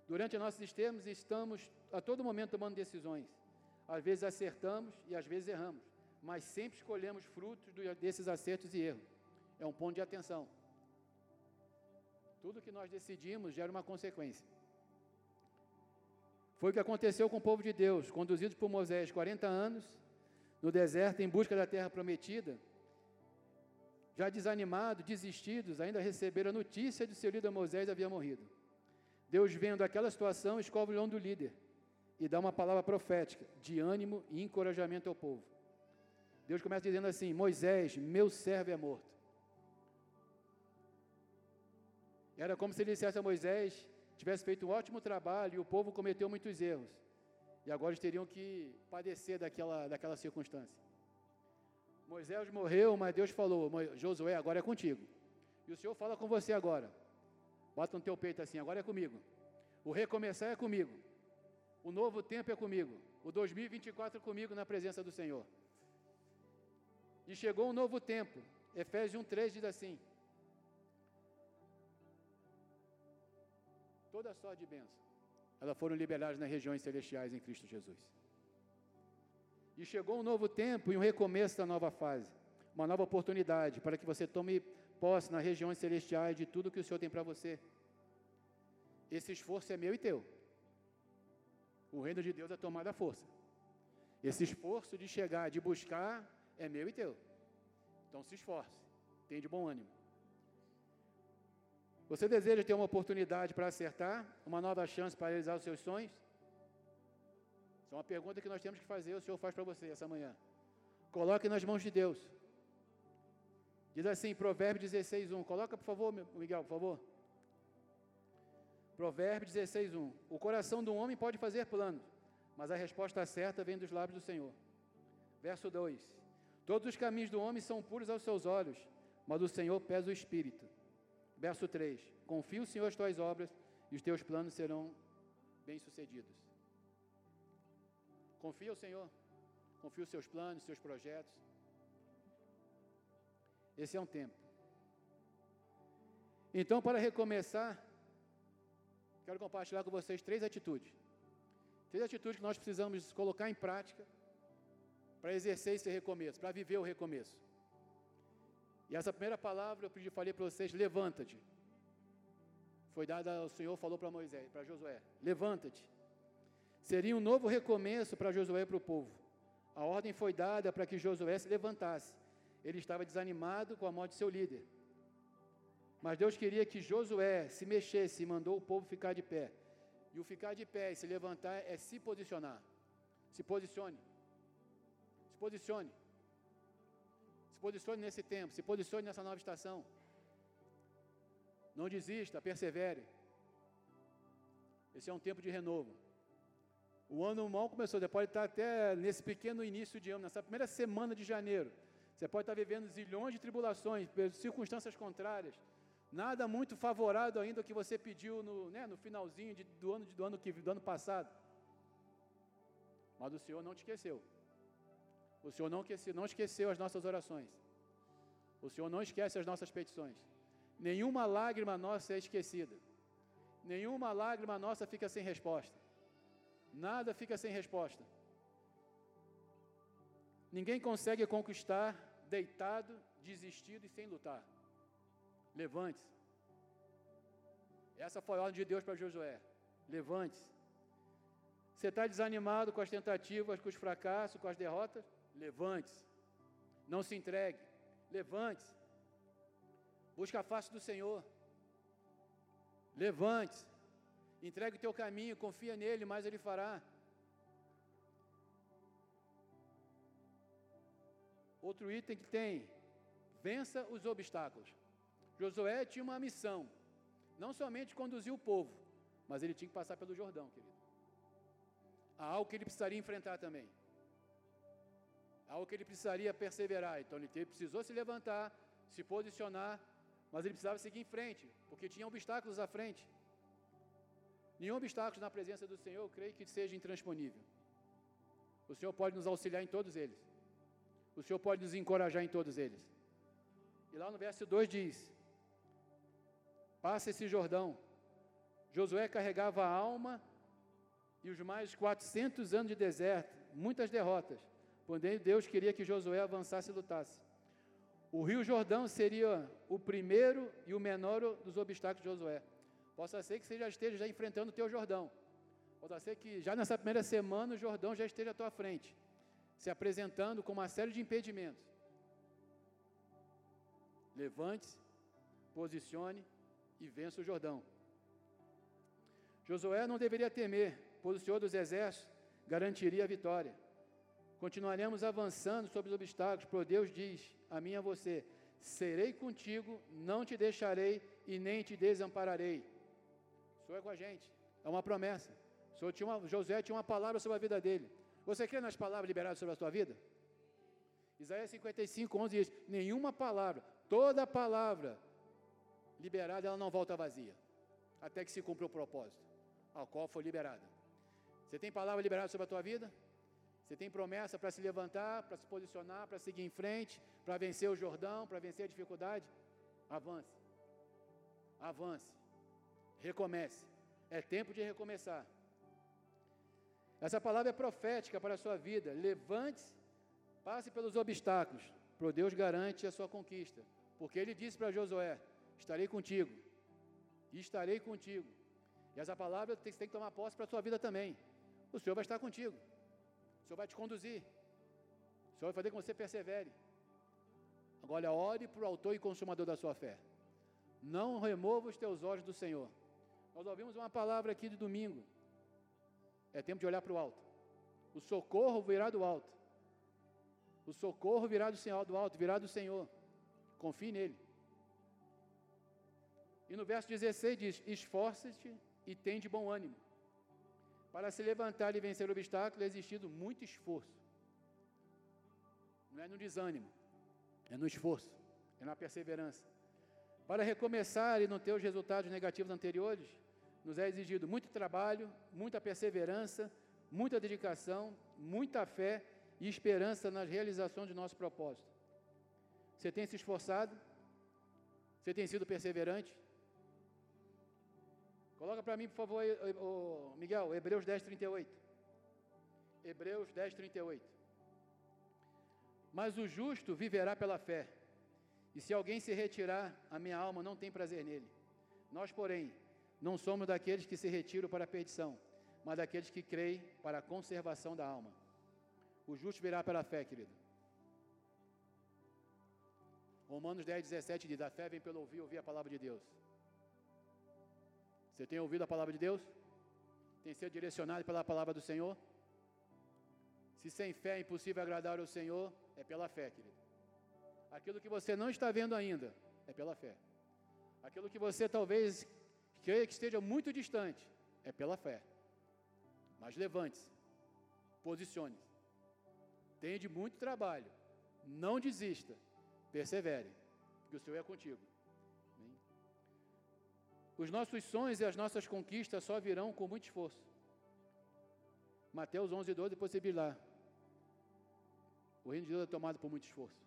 Durante nossa existência, estamos a todo momento tomando decisões. Às vezes acertamos e às vezes erramos mas sempre escolhemos frutos desses acertos e erros. É um ponto de atenção. Tudo que nós decidimos gera uma consequência. Foi o que aconteceu com o povo de Deus, conduzidos por Moisés 40 anos no deserto em busca da terra prometida. Já desanimados, desistidos, ainda receberam a notícia de seu líder Moisés havia morrido. Deus, vendo aquela situação, escova o leão do líder e dá uma palavra profética de ânimo e encorajamento ao povo. Deus começa dizendo assim: Moisés, meu servo é morto. Era como se ele dissesse a Moisés, tivesse feito um ótimo trabalho e o povo cometeu muitos erros. E agora eles teriam que padecer daquela, daquela circunstância. Moisés morreu, mas Deus falou: Josué, agora é contigo. E o Senhor fala com você agora. Bota no teu peito assim: agora é comigo. O recomeçar é comigo. O novo tempo é comigo. O 2024 é comigo na presença do Senhor. E chegou um novo tempo. Efésios 1,3 diz assim: Toda sorte de bênção, elas foram liberadas nas regiões celestiais em Cristo Jesus. E chegou um novo tempo e um recomeço da nova fase, uma nova oportunidade para que você tome posse nas regiões celestiais de tudo que o Senhor tem para você. Esse esforço é meu e teu. O reino de Deus é tomar a força. Esse esforço de chegar, de buscar, é meu e teu. Então se esforce, tenha de bom ânimo. Você deseja ter uma oportunidade para acertar, uma nova chance para realizar os seus sonhos? Essa é uma pergunta que nós temos que fazer, o Senhor faz para você essa manhã. Coloque nas mãos de Deus. Diz assim, Provérbio 16, 1. Coloca, por favor, Miguel, por favor. Provérbio 16, 1. O coração do homem pode fazer planos, mas a resposta certa vem dos lábios do Senhor. Verso 2. Todos os caminhos do homem são puros aos seus olhos, mas o Senhor pesa o espírito. Verso 3: Confia o Senhor as tuas obras e os teus planos serão bem-sucedidos. Confia o Senhor, confia os seus planos, seus projetos. Esse é um tempo. Então, para recomeçar, quero compartilhar com vocês três atitudes. Três atitudes que nós precisamos colocar em prática para exercer esse recomeço, para viver o recomeço. E essa primeira palavra eu pedi, falei para vocês: levanta-te. Foi dada, o Senhor falou para Moisés, para Josué: levanta-te. Seria um novo recomeço para Josué e para o povo. A ordem foi dada para que Josué se levantasse. Ele estava desanimado com a morte de seu líder. Mas Deus queria que Josué se mexesse e mandou o povo ficar de pé. E o ficar de pé e se levantar é se posicionar. Se posicione. Se posicione. Se posicione nesse tempo, se posicione nessa nova estação. Não desista, persevere. Esse é um tempo de renovo. O ano mal começou, você pode estar até nesse pequeno início de ano, nessa primeira semana de janeiro. Você pode estar vivendo zilhões de tribulações, circunstâncias contrárias. Nada muito favorável ainda que você pediu no, né, no finalzinho de, do, ano, do, ano que, do ano passado. Mas o Senhor não te esqueceu. O Senhor não esqueceu, não esqueceu as nossas orações. O Senhor não esquece as nossas petições. Nenhuma lágrima nossa é esquecida. Nenhuma lágrima nossa fica sem resposta. Nada fica sem resposta. Ninguém consegue conquistar deitado, desistido e sem lutar. Levante-se. Essa foi a ordem de Deus para Josué. Levante-se. Você está desanimado com as tentativas, com os fracassos, com as derrotas? Levante-se. Não se entregue. Levante-se. Busque a face do Senhor. Levante-se. Entregue o teu caminho, confia nele, mas ele fará. Outro item que tem: vença os obstáculos. Josué tinha uma missão, não somente conduzir o povo, mas ele tinha que passar pelo Jordão, querido. Há algo que ele precisaria enfrentar também algo que ele precisaria perseverar. Então ele precisou se levantar, se posicionar, mas ele precisava seguir em frente, porque tinha obstáculos à frente. Nenhum obstáculo na presença do Senhor, eu creio que seja intransponível. O Senhor pode nos auxiliar em todos eles. O Senhor pode nos encorajar em todos eles. E lá no verso 2 diz: Passa esse Jordão. Josué carregava a alma e os mais 400 anos de deserto, muitas derrotas. Porém, Deus queria que Josué avançasse e lutasse. O rio Jordão seria o primeiro e o menor dos obstáculos de Josué. Possa ser que você já esteja já enfrentando o teu Jordão. Possa ser que já nessa primeira semana o Jordão já esteja à tua frente, se apresentando com uma série de impedimentos. Levante-se, posicione e vença o Jordão. Josué não deveria temer, pois o Senhor dos Exércitos garantiria a vitória. Continuaremos avançando sobre os obstáculos, porque Deus diz a mim e a você: serei contigo, não te deixarei e nem te desampararei. O Senhor é com a gente, é uma promessa. Tinha uma, José tinha uma palavra sobre a vida dele. Você crê nas palavras liberadas sobre a sua vida? Isaías 55, 11 diz: Nenhuma palavra, toda palavra liberada, ela não volta vazia, até que se cumpra o propósito ao qual foi liberada. Você tem palavra liberada sobre a tua vida? Você tem promessa para se levantar, para se posicionar, para seguir em frente, para vencer o Jordão, para vencer a dificuldade? Avance. Avance. Recomece. É tempo de recomeçar. Essa palavra é profética para a sua vida. Levante-se, passe pelos obstáculos, para Deus garante a sua conquista. Porque ele disse para Josué: Estarei contigo. Estarei contigo. E essa palavra você tem que tomar posse para a sua vida também. O Senhor vai estar contigo. Senhor vai te conduzir. O Senhor vai fazer com que você persevere. Agora, ore para o autor e consumador da sua fé. Não remova os teus olhos do Senhor. Nós ouvimos uma palavra aqui de domingo. É tempo de olhar para o alto. O socorro virá do alto. O socorro virá do Senhor, do alto, virá do Senhor. Confie nele. E no verso 16 diz: Esforça-te e tem de bom ânimo. Para se levantar e vencer o obstáculo é existido muito esforço. Não é no desânimo, é no esforço, é na perseverança. Para recomeçar e não ter os resultados negativos anteriores, nos é exigido muito trabalho, muita perseverança, muita dedicação, muita fé e esperança nas realizações de nosso propósito. Você tem se esforçado? Você tem sido perseverante? Coloca para mim, por favor, Miguel, Hebreus 10, 38. Hebreus 10, 38. Mas o justo viverá pela fé. E se alguém se retirar, a minha alma não tem prazer nele. Nós, porém, não somos daqueles que se retiram para a perdição, mas daqueles que creem para a conservação da alma. O justo virá pela fé, querido. Romanos 10, 17 diz: A fé vem pelo ouvir, ouvir a palavra de Deus. Você tem ouvido a palavra de Deus? Tem sido direcionado pela palavra do Senhor? Se sem fé é impossível agradar ao Senhor, é pela fé, querido. Aquilo que você não está vendo ainda, é pela fé. Aquilo que você talvez creia que esteja muito distante, é pela fé. Mas levante-se, posicione-se. Tenha de muito trabalho, não desista, persevere, porque o Senhor é contigo. Os nossos sonhos e as nossas conquistas só virão com muito esforço. Mateus 11, 12, depois você lá. O reino de Deus é tomado por muito esforço.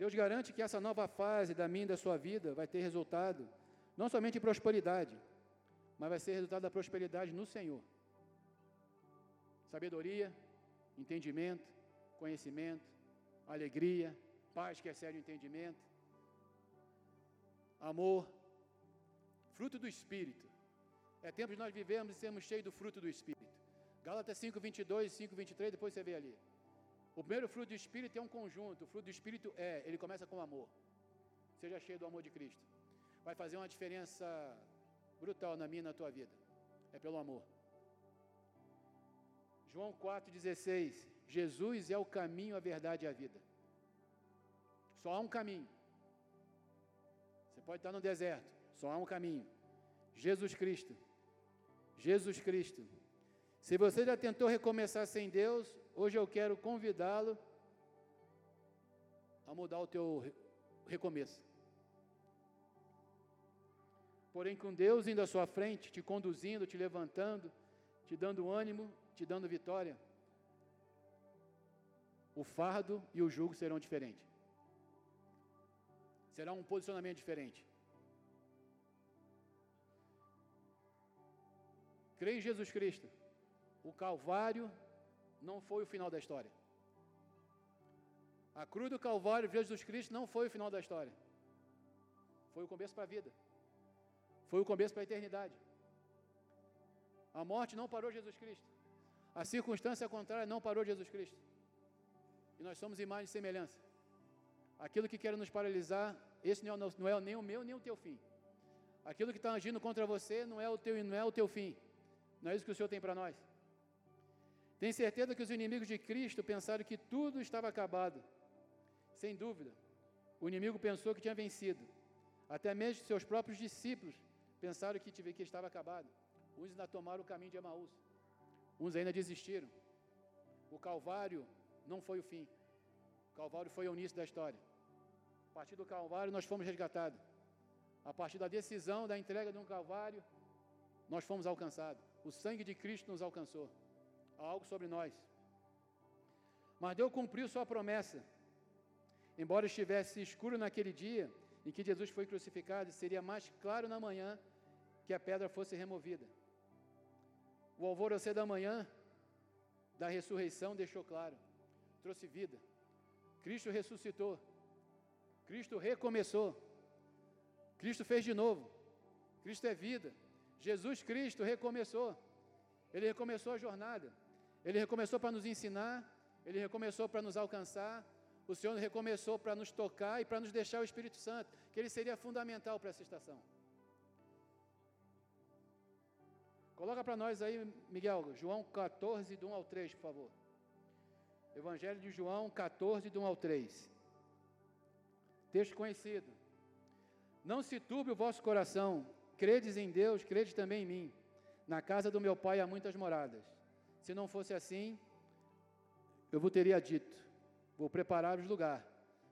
Deus garante que essa nova fase da minha e da sua vida vai ter resultado não somente em prosperidade, mas vai ser resultado da prosperidade no Senhor. Sabedoria, entendimento, conhecimento, alegria, paz que excede o entendimento, amor, fruto do Espírito. É tempo de nós vivermos e sermos cheios do fruto do Espírito. Gálatas 5, 22 5, 23, depois você vê ali. O primeiro fruto do Espírito é um conjunto. O fruto do Espírito é, ele começa com amor. Seja cheio do amor de Cristo. Vai fazer uma diferença brutal na minha e na tua vida. É pelo amor. João 4,16. Jesus é o caminho, a verdade e a vida. Só há um caminho. Você pode estar no deserto, só há um caminho. Jesus Cristo. Jesus Cristo. Se você já tentou recomeçar sem Deus, hoje eu quero convidá-lo a mudar o teu recomeço. Porém, com Deus indo à sua frente, te conduzindo, te levantando, te dando ânimo, te dando vitória, o fardo e o jugo serão diferentes. Será um posicionamento diferente. Creia em Jesus Cristo. O Calvário não foi o final da história. A cruz do Calvário, Jesus Cristo, não foi o final da história. Foi o começo para a vida. Foi o começo para a eternidade. A morte não parou Jesus Cristo. A circunstância contrária não parou Jesus Cristo. E nós somos imagem e semelhança. Aquilo que quer nos paralisar, esse não é, não é nem o meu nem o teu fim. Aquilo que está agindo contra você não é o teu não é o teu fim. Não é isso que o Senhor tem para nós. Tem certeza que os inimigos de Cristo pensaram que tudo estava acabado. Sem dúvida. O inimigo pensou que tinha vencido. Até mesmo seus próprios discípulos pensaram que, que estava acabado. Uns ainda tomaram o caminho de Emaús. Uns ainda desistiram. O Calvário não foi o fim. O Calvário foi o início da história. A partir do Calvário nós fomos resgatados. A partir da decisão da entrega de um Calvário, nós fomos alcançados. O sangue de Cristo nos alcançou. Há algo sobre nós. Mas Deus cumpriu sua promessa. Embora estivesse escuro naquele dia em que Jesus foi crucificado, seria mais claro na manhã que a pedra fosse removida. O alvorecer da manhã da ressurreição deixou claro trouxe vida. Cristo ressuscitou. Cristo recomeçou. Cristo fez de novo. Cristo é vida. Jesus Cristo recomeçou. Ele recomeçou a jornada. Ele recomeçou para nos ensinar. Ele recomeçou para nos alcançar. O Senhor recomeçou para nos tocar e para nos deixar o Espírito Santo, que ele seria fundamental para essa estação. Coloca para nós aí, Miguel, João 14, do 1 ao 3, por favor. Evangelho de João 14, do 1 ao 3. Texto conhecido. Não se turbe o vosso coração, credes em Deus, crede também em mim. Na casa do meu pai há muitas moradas. Se não fosse assim, eu vos teria dito: Vou preparar-vos lugar.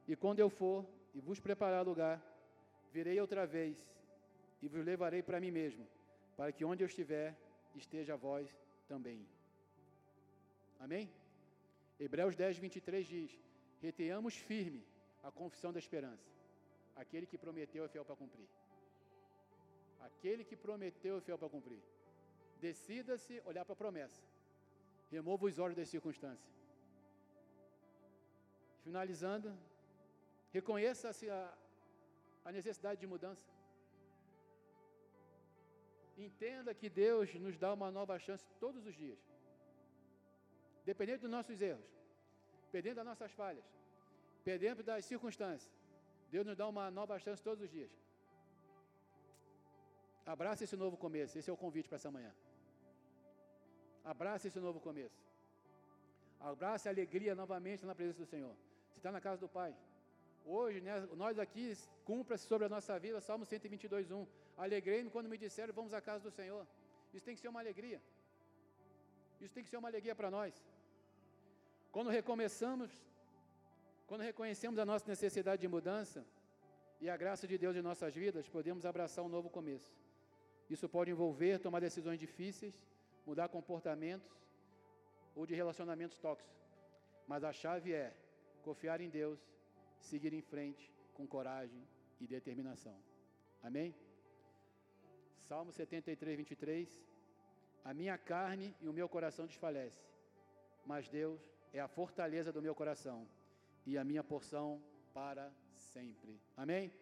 E quando eu for e vos preparar lugar, virei outra vez e vos levarei para mim mesmo, para que onde eu estiver, esteja vós também. Amém? Hebreus 10, 23 diz: Reteamos firme a confissão da esperança. Aquele que prometeu é fiel para cumprir. Aquele que prometeu é fiel para cumprir. Decida-se olhar para a promessa. Remova os olhos das circunstâncias. Finalizando, reconheça-se a, a necessidade de mudança. Entenda que Deus nos dá uma nova chance todos os dias. Dependendo dos nossos erros, dependendo das nossas falhas, dependendo das circunstâncias, Deus nos dá uma nova chance todos os dias. Abraça esse novo começo. Esse é o convite para essa manhã. Abraça esse novo começo. Abraça a alegria novamente na presença do Senhor. Você está na casa do Pai. Hoje, né, nós aqui, cumpra-se sobre a nossa vida, Salmo 122, 1. Alegrei-me quando me disseram, vamos à casa do Senhor. Isso tem que ser uma alegria. Isso tem que ser uma alegria para nós. Quando recomeçamos, quando reconhecemos a nossa necessidade de mudança e a graça de Deus em nossas vidas, podemos abraçar um novo começo. Isso pode envolver tomar decisões difíceis, mudar comportamentos ou de relacionamentos tóxicos. Mas a chave é confiar em Deus, seguir em frente com coragem e determinação. Amém? Salmo 73, 23. A minha carne e o meu coração desfalece, mas Deus é a fortaleza do meu coração e a minha porção para sempre. Amém?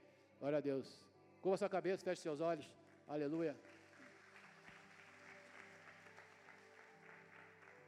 Glória a Deus. Curva sua cabeça, feche seus olhos. Aleluia.